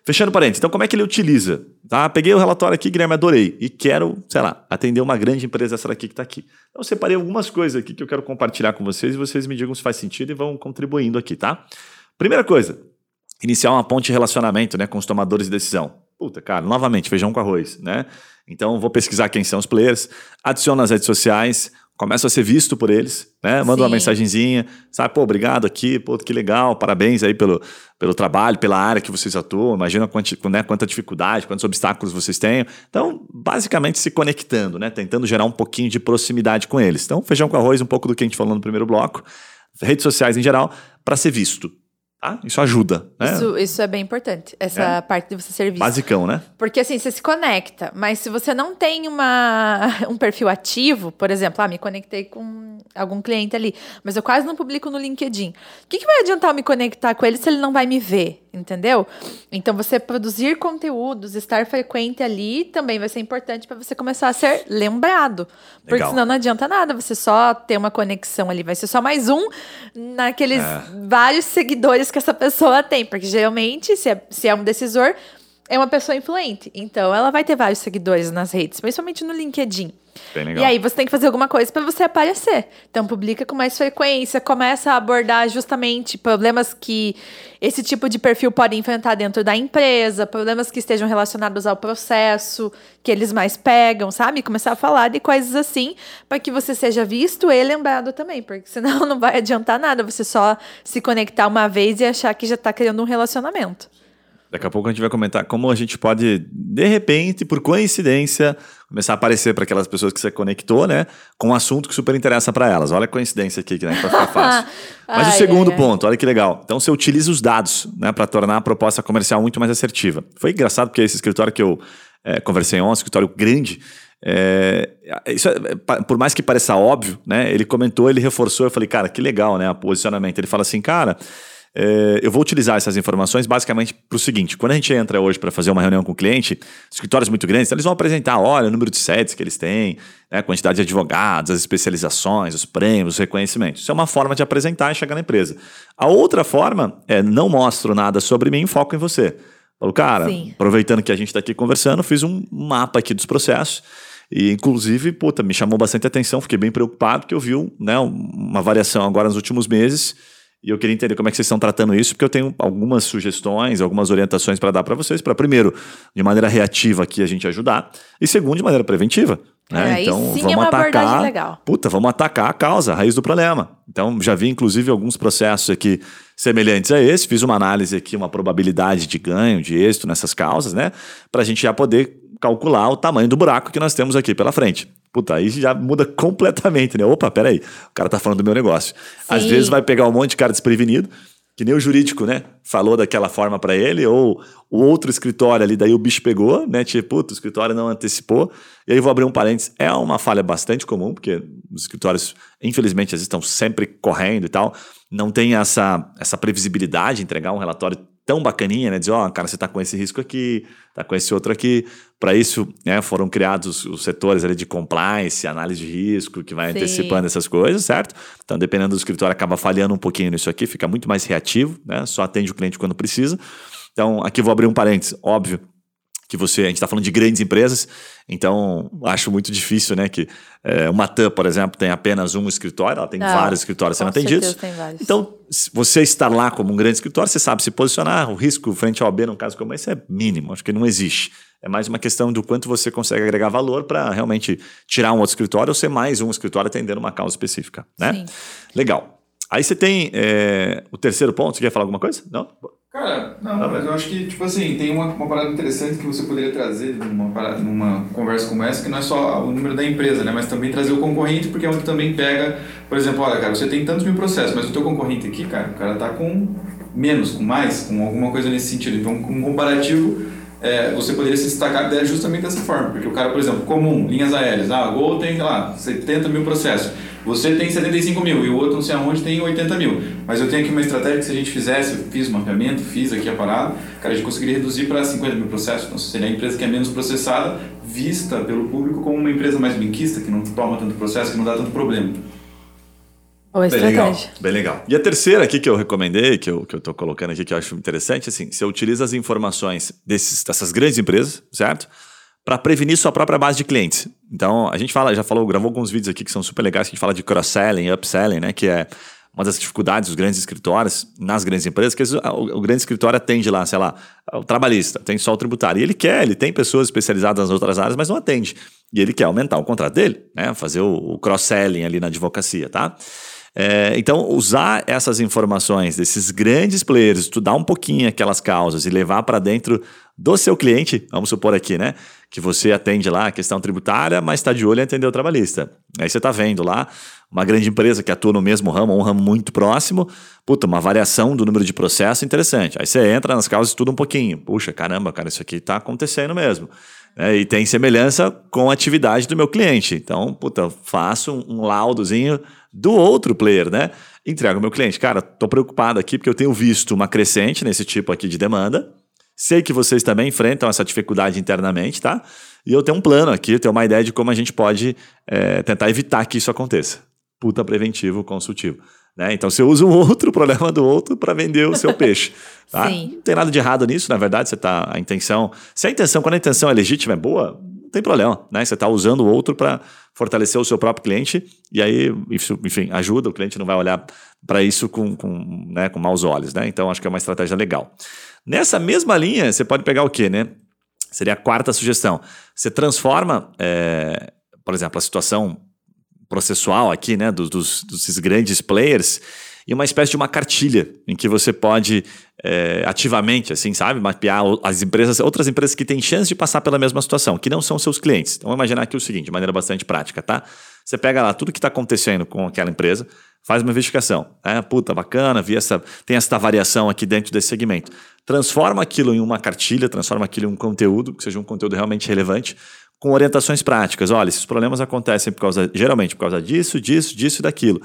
Speaker 1: Fechando parênteses, então como é que ele utiliza? Tá? Peguei o relatório aqui, Guilherme, adorei. E quero, sei lá, atender uma grande empresa, essa daqui que está aqui. Então separei algumas coisas aqui que eu quero compartilhar com vocês e vocês me digam se faz sentido e vão contribuindo aqui, tá? Primeira coisa, iniciar uma ponte de relacionamento né, com os tomadores de decisão. Puta, cara, novamente, feijão com arroz, né? Então vou pesquisar quem são os players, adiciono nas redes sociais, começa a ser visto por eles, né? Manda Sim. uma mensagenzinha, sabe? Pô, obrigado aqui, pô, que legal, parabéns aí pelo, pelo trabalho, pela área que vocês atuam. Imagina quanti, né, quanta dificuldade, quantos obstáculos vocês têm. Então, basicamente se conectando, né? Tentando gerar um pouquinho de proximidade com eles. Então, feijão com arroz, um pouco do que a gente falou no primeiro bloco. Redes sociais em geral, para ser visto. Tá? Isso ajuda. Né?
Speaker 2: Isso, isso é bem importante, essa é. parte de você ser visto.
Speaker 1: Basicão, né?
Speaker 2: Porque assim, você se conecta, mas se você não tem uma, um perfil ativo, por exemplo, ah, me conectei com algum cliente ali, mas eu quase não publico no LinkedIn. O que, que vai adiantar eu me conectar com ele se ele não vai me ver? Entendeu? Então, você produzir conteúdos, estar frequente ali também vai ser importante para você começar a ser lembrado. Porque Legal. senão não adianta nada você só ter uma conexão ali. Vai ser só mais um naqueles é. vários seguidores que essa pessoa tem. Porque geralmente, se é, se é um decisor, é uma pessoa influente. Então, ela vai ter vários seguidores nas redes, principalmente no LinkedIn. E aí você tem que fazer alguma coisa para você aparecer. Então publica com mais frequência, começa a abordar justamente problemas que esse tipo de perfil pode enfrentar dentro da empresa, problemas que estejam relacionados ao processo, que eles mais pegam, sabe? Começar a falar de coisas assim, para que você seja visto e lembrado também, porque senão não vai adiantar nada você só se conectar uma vez e achar que já está criando um relacionamento.
Speaker 1: Daqui a pouco a gente vai comentar como a gente pode, de repente, por coincidência, começar a aparecer para aquelas pessoas que você conectou, né? Com um assunto que super interessa para elas. Olha a coincidência aqui, né? Para ficar fácil. Mas ai, o segundo ai, ponto, olha que legal. Então você utiliza os dados, né? Para tornar a proposta comercial muito mais assertiva. Foi engraçado porque esse escritório que eu é, conversei ontem, um escritório grande, é, isso é, por mais que pareça óbvio, né? Ele comentou, ele reforçou, eu falei, cara, que legal, né? O posicionamento. Ele fala assim, cara. É, eu vou utilizar essas informações basicamente para o seguinte: quando a gente entra hoje para fazer uma reunião com o cliente, escritórios muito grandes, eles vão apresentar, olha, o número de sets que eles têm, né, a quantidade de advogados, as especializações, os prêmios, os reconhecimentos. Isso é uma forma de apresentar e chegar na empresa. A outra forma é não mostro nada sobre mim, foco em você. Falo, cara, Sim. aproveitando que a gente está aqui conversando, fiz um mapa aqui dos processos. E, inclusive, puta, me chamou bastante atenção, fiquei bem preocupado, porque eu vi né, uma variação agora nos últimos meses e eu queria entender como é que vocês estão tratando isso, porque eu tenho algumas sugestões, algumas orientações para dar para vocês, para primeiro, de maneira reativa aqui a gente ajudar, e segundo, de maneira preventiva. Né?
Speaker 2: É, então, sim, vamos é atacar. Legal.
Speaker 1: Puta, vamos atacar a causa, a raiz do problema. Então, já vi, inclusive, alguns processos aqui semelhantes a esse. Fiz uma análise aqui, uma probabilidade de ganho, de êxito nessas causas, né? Para a gente já poder calcular o tamanho do buraco que nós temos aqui pela frente. Puta, aí já muda completamente, né? Opa, peraí, o cara tá falando do meu negócio. Sim. Às vezes vai pegar um monte de cara desprevenido, que nem o jurídico, né? Falou daquela forma para ele, ou o outro escritório ali, daí o bicho pegou, né? Tipo, puta, o escritório não antecipou. E aí vou abrir um parênteses, é uma falha bastante comum, porque os escritórios, infelizmente, às vezes estão sempre correndo e tal, não tem essa, essa previsibilidade, entregar um relatório tão bacaninha, né? Dizer, ó, oh, cara, você está com esse risco aqui, está com esse outro aqui. Para isso, né, foram criados os setores ali de compliance, análise de risco, que vai Sim. antecipando essas coisas, certo? Então, dependendo do escritório, acaba falhando um pouquinho nisso aqui, fica muito mais reativo, né? Só atende o cliente quando precisa. Então, aqui vou abrir um parênteses, óbvio que você, a gente está falando de grandes empresas, então acho muito difícil, né, que é, uma TAM, por exemplo, tem apenas um escritório, ela tem não, vários escritórios sendo atendidos. Então, você estar lá como um grande escritório, você sabe se posicionar, o risco frente ao OB num caso como esse é mínimo, acho que não existe. É mais uma questão do quanto você consegue agregar valor para realmente tirar um outro escritório ou ser mais um escritório atendendo uma causa específica, né? Sim. Legal. Aí você tem é, o terceiro ponto, você quer falar alguma coisa? Não?
Speaker 3: Cara, não, ah, mas eu acho que, tipo assim, tem uma, uma parada interessante que você poderia trazer numa, parada, numa conversa como essa, que não é só o número da empresa, né? Mas também trazer o concorrente, porque é onde também pega, por exemplo, olha, cara, você tem tantos mil processos, mas o teu concorrente aqui, cara, o cara tá com menos, com mais, com alguma coisa nesse sentido. Então, um comparativo, é, você poderia se destacar justamente dessa forma, porque o cara, por exemplo, comum, linhas aéreas, ah, a Gol tem, lá, 70 mil processos. Você tem 75 mil e o outro não sei aonde tem 80 mil. Mas eu tenho aqui uma estratégia que se a gente fizesse, eu fiz o mapeamento, fiz aqui a parada, cara, a gente conseguiria reduzir para 50 mil processos. Então seria a empresa que é menos processada, vista pelo público como uma empresa mais benquista, que não toma tanto processo, que não dá tanto problema.
Speaker 2: Boa bem
Speaker 1: legal, bem legal. E a terceira aqui que eu recomendei, que eu, que eu tô colocando aqui, que eu acho interessante, assim, você utiliza as informações desses, dessas grandes empresas, certo? para prevenir sua própria base de clientes. Então, a gente fala, já falou, gravou alguns vídeos aqui que são super legais, que a gente fala de cross-selling, upselling, né? Que é uma das dificuldades dos grandes escritórios nas grandes empresas, que o, o, grande escritório atende lá, sei lá, o trabalhista, tem só o tributário. E ele quer, ele tem pessoas especializadas nas outras áreas, mas não atende. E ele quer aumentar o contrato dele, né? Fazer o, o cross-selling ali na advocacia, tá? É, então, usar essas informações desses grandes players, estudar um pouquinho aquelas causas e levar para dentro do seu cliente, vamos supor aqui, né? Que você atende lá a questão tributária, mas está de olho em atender o trabalhista. Aí você está vendo lá uma grande empresa que atua no mesmo ramo, um ramo muito próximo, puta, uma variação do número de processo interessante. Aí você entra nas causas e estuda um pouquinho. Puxa, caramba, cara, isso aqui está acontecendo mesmo. É, e tem semelhança com a atividade do meu cliente. Então, puta, faço um laudozinho do outro player, né? Entrego ao meu cliente. Cara, tô preocupado aqui porque eu tenho visto uma crescente nesse tipo aqui de demanda. Sei que vocês também enfrentam essa dificuldade internamente, tá? E eu tenho um plano aqui, tenho uma ideia de como a gente pode é, tentar evitar que isso aconteça. Puta preventivo consultivo. Né? Então você usa um outro problema do outro para vender o seu peixe. Tá? Não tem nada de errado nisso, na verdade, você tá. A intenção. Se a intenção, quando a intenção é legítima, é boa, tem problema. Né? Você está usando o outro para fortalecer o seu próprio cliente, e aí, isso, enfim, ajuda, o cliente não vai olhar para isso com, com, né, com maus olhos. Né? Então, acho que é uma estratégia legal. Nessa mesma linha, você pode pegar o quê, né? Seria a quarta sugestão. Você transforma, é, por exemplo, a situação processual aqui, né, dos, dos, dos grandes players, e uma espécie de uma cartilha em que você pode é, ativamente, assim, sabe, mapear as empresas, outras empresas que têm chance de passar pela mesma situação, que não são seus clientes. Então, vamos imaginar aqui o seguinte, de maneira bastante prática, tá? Você pega lá tudo que está acontecendo com aquela empresa, faz uma investigação. É, puta, bacana, vi essa, tem essa variação aqui dentro desse segmento. Transforma aquilo em uma cartilha, transforma aquilo em um conteúdo, que seja um conteúdo realmente relevante, com orientações práticas. Olha, esses problemas acontecem por causa, geralmente por causa disso, disso, disso e daquilo.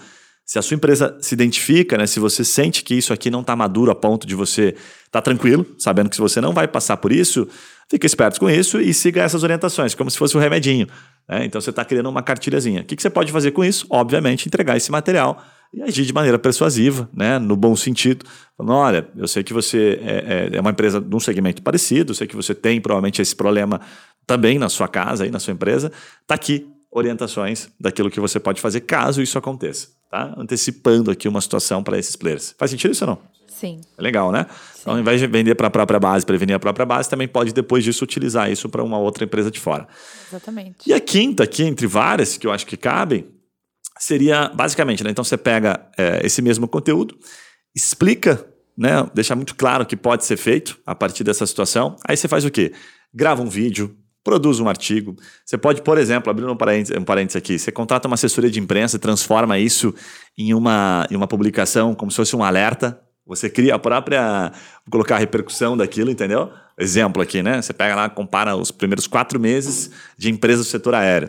Speaker 1: Se a sua empresa se identifica, né, se você sente que isso aqui não está maduro a ponto de você estar tá tranquilo, sabendo que se você não vai passar por isso, fique esperto com isso e siga essas orientações, como se fosse um remedinho. Né? Então você está criando uma cartilhazinha. O que, que você pode fazer com isso? Obviamente, entregar esse material e agir de maneira persuasiva, né, no bom sentido. Falando, olha, eu sei que você é, é, é uma empresa de um segmento parecido, eu sei que você tem provavelmente esse problema também na sua casa, aí na sua empresa. Está aqui orientações daquilo que você pode fazer caso isso aconteça tá? Antecipando aqui uma situação para esses players. Faz sentido isso ou não?
Speaker 2: Sim.
Speaker 1: É legal, né? Sim. Então, ao invés de vender para a própria base, prevenir a própria base, também pode, depois disso, utilizar isso para uma outra empresa de fora.
Speaker 2: Exatamente.
Speaker 1: E a quinta, aqui, entre várias, que eu acho que cabem, seria basicamente, né? Então você pega é, esse mesmo conteúdo, explica, né? Deixa muito claro o que pode ser feito a partir dessa situação. Aí você faz o quê? Grava um vídeo, produz um artigo. Você pode, por exemplo, abrindo um parênteses, um parênteses aqui, você contrata uma assessoria de imprensa e transforma isso em uma, em uma publicação como se fosse um alerta. Você cria a própria. Vou colocar a repercussão daquilo, entendeu? Exemplo aqui, né? Você pega lá, compara os primeiros quatro meses de empresas do setor aéreo.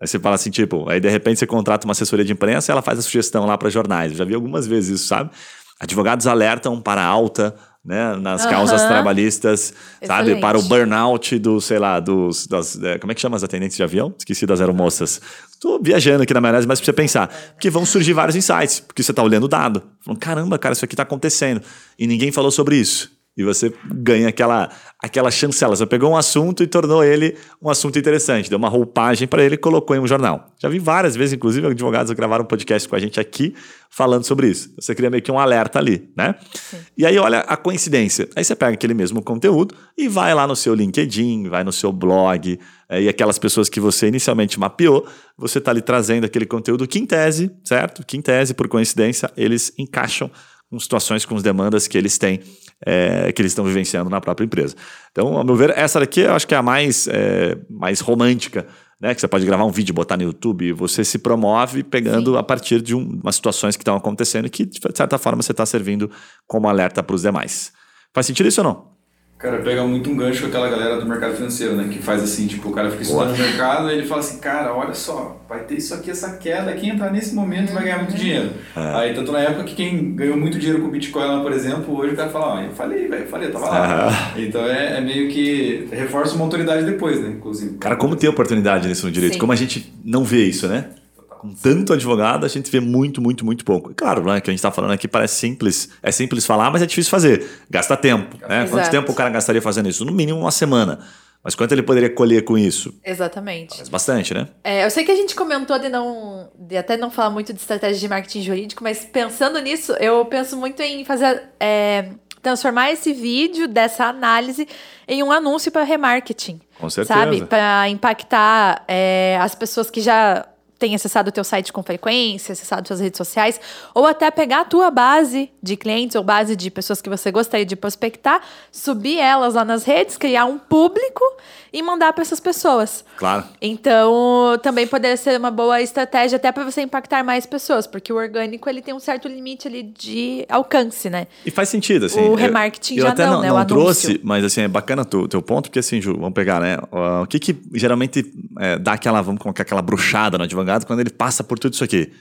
Speaker 1: Aí você fala assim, tipo, aí de repente você contrata uma assessoria de imprensa e ela faz a sugestão lá para jornais. Eu já vi algumas vezes isso, sabe? Advogados alertam para alta né, nas uhum. causas trabalhistas, Excelente. sabe, para o burnout do, sei lá, dos, das, é, como é que chama as atendentes de avião? Esqueci das aeromoças. Estou viajando aqui na maionese, mas para você pensar, porque vão surgir vários insights, porque você está olhando o dado, falando, caramba, cara, isso aqui está acontecendo, e ninguém falou sobre isso. E você ganha aquela, aquela chancela. Você pegou um assunto e tornou ele um assunto interessante. Deu uma roupagem para ele e colocou em um jornal. Já vi várias vezes, inclusive, advogados gravaram um podcast com a gente aqui falando sobre isso. Você cria meio que um alerta ali, né? Sim. E aí, olha a coincidência. Aí você pega aquele mesmo conteúdo e vai lá no seu LinkedIn, vai no seu blog, é, e aquelas pessoas que você inicialmente mapeou, você está ali trazendo aquele conteúdo que, em tese, certo? Que, em tese, por coincidência, eles encaixam com situações, com as demandas que eles têm é, que eles estão vivenciando na própria empresa. Então, ao meu ver, essa daqui eu acho que é a mais, é, mais romântica, né? Que você pode gravar um vídeo, botar no YouTube, e você se promove pegando Sim. a partir de um, umas situações que estão acontecendo e que, de certa forma, você está servindo como alerta para os demais. Faz sentido isso ou não?
Speaker 3: Cara, pega muito um gancho com aquela galera do mercado financeiro, né? Que faz assim, tipo, o cara fica estudando o mercado e ele fala assim, cara, olha só, vai ter isso aqui, essa queda, quem entrar nesse momento vai ganhar muito dinheiro. É. Aí, tanto na época que quem ganhou muito dinheiro com o Bitcoin lá, por exemplo, hoje o cara fala, ó, eu falei, velho, eu falei, eu tava lá. Então é, é, meio que reforça uma autoridade depois, né? Inclusive.
Speaker 1: Cara, como tem oportunidade nisso no direito? Sim. Como a gente não vê isso, né? Com tanto advogado, a gente vê muito, muito, muito pouco. E claro, né, que a gente está falando aqui parece simples. É simples falar, mas é difícil fazer. Gasta tempo. Né? Quanto tempo o cara gastaria fazendo isso? No mínimo uma semana. Mas quanto ele poderia colher com isso?
Speaker 2: Exatamente.
Speaker 1: Parece bastante, né?
Speaker 2: É, eu sei que a gente comentou de não. de até não falar muito de estratégia de marketing jurídico, mas pensando nisso, eu penso muito em fazer. É, transformar esse vídeo dessa análise em um anúncio para remarketing.
Speaker 1: Com certeza.
Speaker 2: Sabe? Para impactar é, as pessoas que já tem acessado o teu site com frequência, acessado suas redes sociais, ou até pegar a tua base de clientes ou base de pessoas que você gostaria de prospectar, subir elas lá nas redes, criar um público e mandar para essas pessoas.
Speaker 1: Claro.
Speaker 2: Então, também poderia ser uma boa estratégia até para você impactar mais pessoas, porque o orgânico ele tem um certo limite ali de alcance, né?
Speaker 1: E faz sentido, assim.
Speaker 2: O remarketing
Speaker 1: eu,
Speaker 2: já
Speaker 1: eu até
Speaker 2: não,
Speaker 1: não,
Speaker 2: né?
Speaker 1: não trouxe, mas assim, é bacana o teu ponto, porque assim, Ju, vamos pegar, né? O que que geralmente é, dá aquela, vamos colocar aquela bruxada no advogado quando ele passa por tudo isso aqui?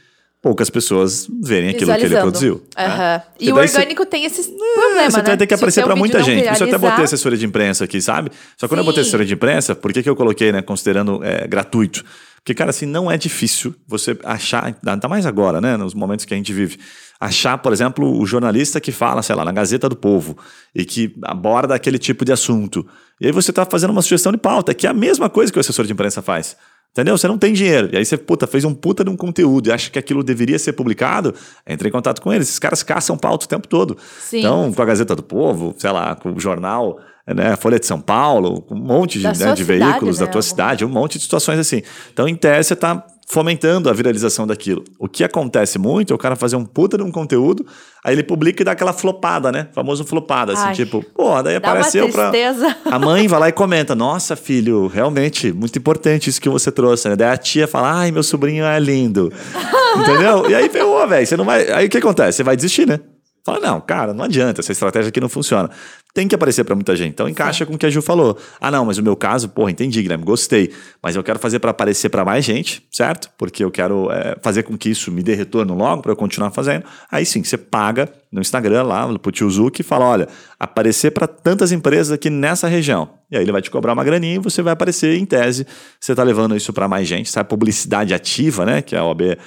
Speaker 1: Poucas pessoas verem aquilo que ele produziu. Uhum.
Speaker 2: Né? E o orgânico você... tem esses problemas,
Speaker 1: Você
Speaker 2: né?
Speaker 1: vai ter que aparecer para muita gente. Viralizar... Isso eu até botei assessoria de imprensa aqui, sabe? Só que quando Sim. eu botei assessoria de imprensa, por que, que eu coloquei, né, considerando é, gratuito? Porque, cara, assim, não é difícil você achar, ainda mais agora, né, nos momentos que a gente vive, achar, por exemplo, o jornalista que fala, sei lá, na Gazeta do Povo e que aborda aquele tipo de assunto. E aí você está fazendo uma sugestão de pauta, que é a mesma coisa que o assessor de imprensa faz. Entendeu? Você não tem dinheiro. E aí você, puta, fez um puta de um conteúdo e acha que aquilo deveria ser publicado, entre em contato com eles. Esses caras caçam pauta o tempo todo. Sim. Então, com a Gazeta do Povo, sei lá, com o jornal, né, Folha de São Paulo, um monte de, né, de veículos né? da tua cidade, um monte de situações assim. Então, em tese, você está fomentando a viralização daquilo. O que acontece muito é o cara fazer um puta de um conteúdo, aí ele publica e dá aquela flopada, né? Famoso flopada, assim, Ai, tipo, pô, daí apareceu pra. A mãe vai lá e comenta: Nossa, filho, realmente, muito importante isso que você trouxe, né? Daí a tia fala: Ai, meu sobrinho é lindo. Entendeu? E aí, ferrou, velho. Você não vai. Aí o que acontece? Você vai desistir, né? Fala, não, cara, não adianta, essa estratégia aqui não funciona. Tem que aparecer para muita gente. Então encaixa com o que a Ju falou. Ah, não, mas o meu caso, porra, entendi, Guilherme, gostei. Mas eu quero fazer para aparecer para mais gente, certo? Porque eu quero é, fazer com que isso me dê retorno logo para eu continuar fazendo. Aí sim, você paga no Instagram lá, pro tio Zuki, e fala: olha, aparecer para tantas empresas aqui nessa região. E aí ele vai te cobrar uma graninha e você vai aparecer em tese. Você está levando isso para mais gente, sabe? Publicidade ativa, né? Que a OAB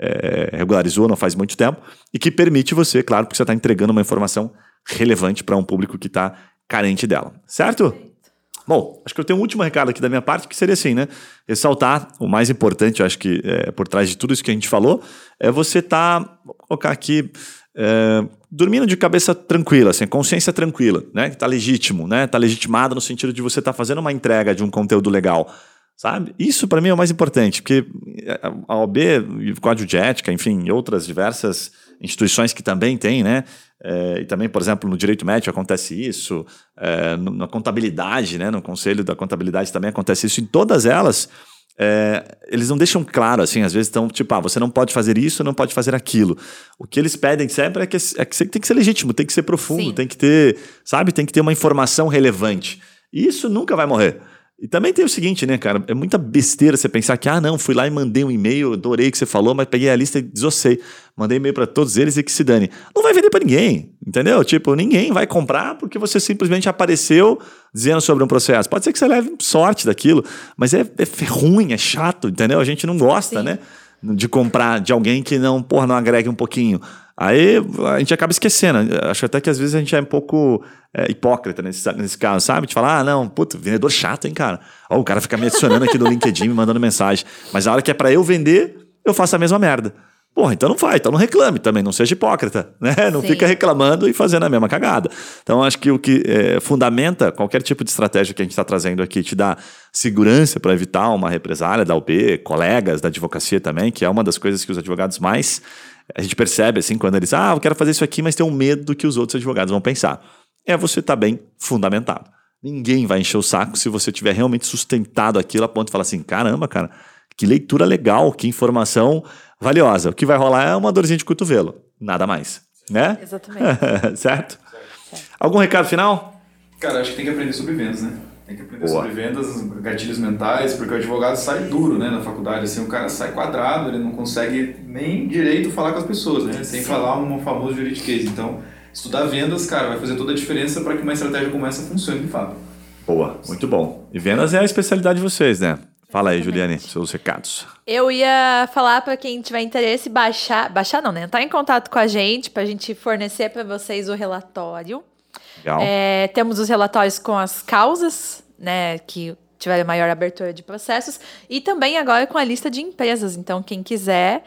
Speaker 1: é, regularizou não faz muito tempo, e que permite você, claro, porque você está entregando uma informação relevante para um público que está carente dela, certo? Bom, acho que eu tenho um último recado aqui da minha parte, que seria assim, né? Ressaltar o mais importante, eu acho que é, por trás de tudo isso que a gente falou, é você estar, tá, vou colocar aqui, é, dormindo de cabeça tranquila, assim, consciência tranquila, né? Que tá legítimo, né? Tá legitimado no sentido de você estar tá fazendo uma entrega de um conteúdo legal sabe? Isso para mim é o mais importante, porque a OAB, o Código de Ética, enfim, outras diversas instituições que também têm, né? É, e também, por exemplo, no direito médico acontece isso, é, na contabilidade, né? No conselho da contabilidade também acontece isso. Em todas elas, é, eles não deixam claro, assim, às vezes estão tipo, ah, você não pode fazer isso, não pode fazer aquilo. O que eles pedem sempre é que, é que tem que ser legítimo, tem que ser profundo, Sim. tem que ter, sabe, tem que ter uma informação relevante. E isso nunca vai morrer. E também tem o seguinte, né, cara? É muita besteira você pensar que, ah, não, fui lá e mandei um e-mail, adorei o que você falou, mas peguei a lista e desossei. Mandei e-mail para todos eles e que se dane. Não vai vender para ninguém, entendeu? Tipo, ninguém vai comprar porque você simplesmente apareceu dizendo sobre um processo. Pode ser que você leve sorte daquilo, mas é, é ruim, é chato, entendeu? A gente não gosta, Sim. né? De comprar de alguém que não, porra, não agrega um pouquinho. Aí a gente acaba esquecendo. Acho até que às vezes a gente é um pouco é, hipócrita nesse, nesse caso, sabe? De falar, ah, não, puto, vendedor chato, hein, cara? Ó, o cara fica me adicionando aqui no LinkedIn, me mandando mensagem. Mas a hora que é para eu vender, eu faço a mesma merda. Porra, então não faz, então não reclame também, não seja hipócrita, né? Não Sim. fica reclamando e fazendo a mesma cagada. Então, acho que o que é, fundamenta qualquer tipo de estratégia que a gente está trazendo aqui, te dá segurança para evitar uma represália da UB, colegas da advocacia também, que é uma das coisas que os advogados mais a gente percebe assim quando eles, ah, eu quero fazer isso aqui, mas tem um medo do que os outros advogados vão pensar. É você estar tá bem fundamentado. Ninguém vai encher o saco se você tiver realmente sustentado aquilo a ponto de falar assim: caramba, cara, que leitura legal, que informação valiosa. O que vai rolar é uma dorzinha de cotovelo, nada mais. Né?
Speaker 2: Exatamente.
Speaker 1: certo? certo? Algum recado final?
Speaker 3: Cara, acho que tem que aprender sobre vendas, né? Tem que aprender Boa. sobre vendas, gatilhos mentais, porque o advogado sai duro, né, na faculdade, assim, o cara sai quadrado, ele não consegue nem direito falar com as pessoas, né, sem Sim. falar um famoso juridiquês. Então, estudar vendas, cara, vai fazer toda a diferença para que uma estratégia como essa funcione de fato.
Speaker 1: Boa, muito bom. E vendas é a especialidade de vocês, né? Fala aí, Juliane, seus recados.
Speaker 2: Eu ia falar para quem tiver interesse baixar, baixar não, né? Entrar em contato com a gente para a gente fornecer para vocês o relatório. É, temos os relatórios com as causas, né, que tiveram maior abertura de processos e também agora com a lista de empresas. Então, quem quiser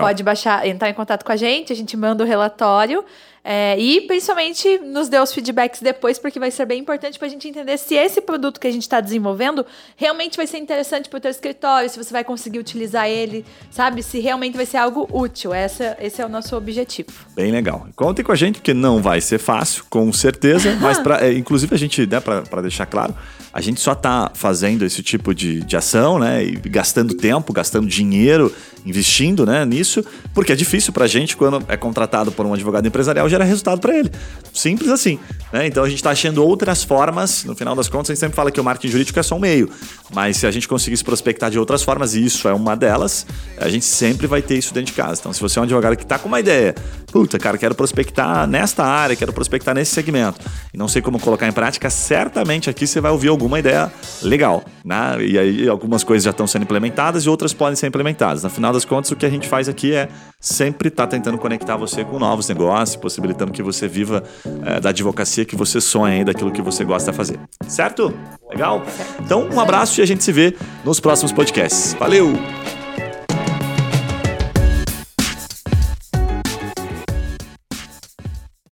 Speaker 2: pode baixar, entrar em contato com a gente, a gente manda o relatório é, e principalmente nos dê os feedbacks depois, porque vai ser bem importante para a gente entender se esse produto que a gente está desenvolvendo realmente vai ser interessante para o teu escritório, se você vai conseguir utilizar ele, sabe? Se realmente vai ser algo útil. Essa, esse é o nosso objetivo.
Speaker 1: Bem legal. Contem com a gente, porque não vai ser fácil, com certeza. mas, pra, é, inclusive, a gente, né, para deixar claro, a gente só está fazendo esse tipo de, de ação, né? E gastando tempo, gastando dinheiro, investindo né, nisso, porque é difícil para a gente, quando é contratado por um advogado empresarial, gera resultado para ele. Simples assim. Né? Então a gente está achando outras formas. No final das contas, a gente sempre fala que o marketing jurídico é só um meio. Mas se a gente conseguir se prospectar de outras formas, e isso é uma delas, a gente sempre vai ter isso dentro de casa. Então, se você é um advogado que está com uma ideia, puta, cara, quero prospectar nesta área, quero prospectar nesse segmento, e não sei como colocar em prática, certamente aqui você vai ouvir alguma ideia legal. Né? E aí algumas coisas já estão sendo implementadas e outras podem ser implementadas. No final das contas, o que a gente faz aqui é sempre estar tá tentando conectar você com novos negócios, possibilitando que você viva é, da advocacia que você sonha e daquilo que você gosta de fazer. Certo? Legal? Então, um abraço e a gente se vê nos próximos podcasts. Valeu!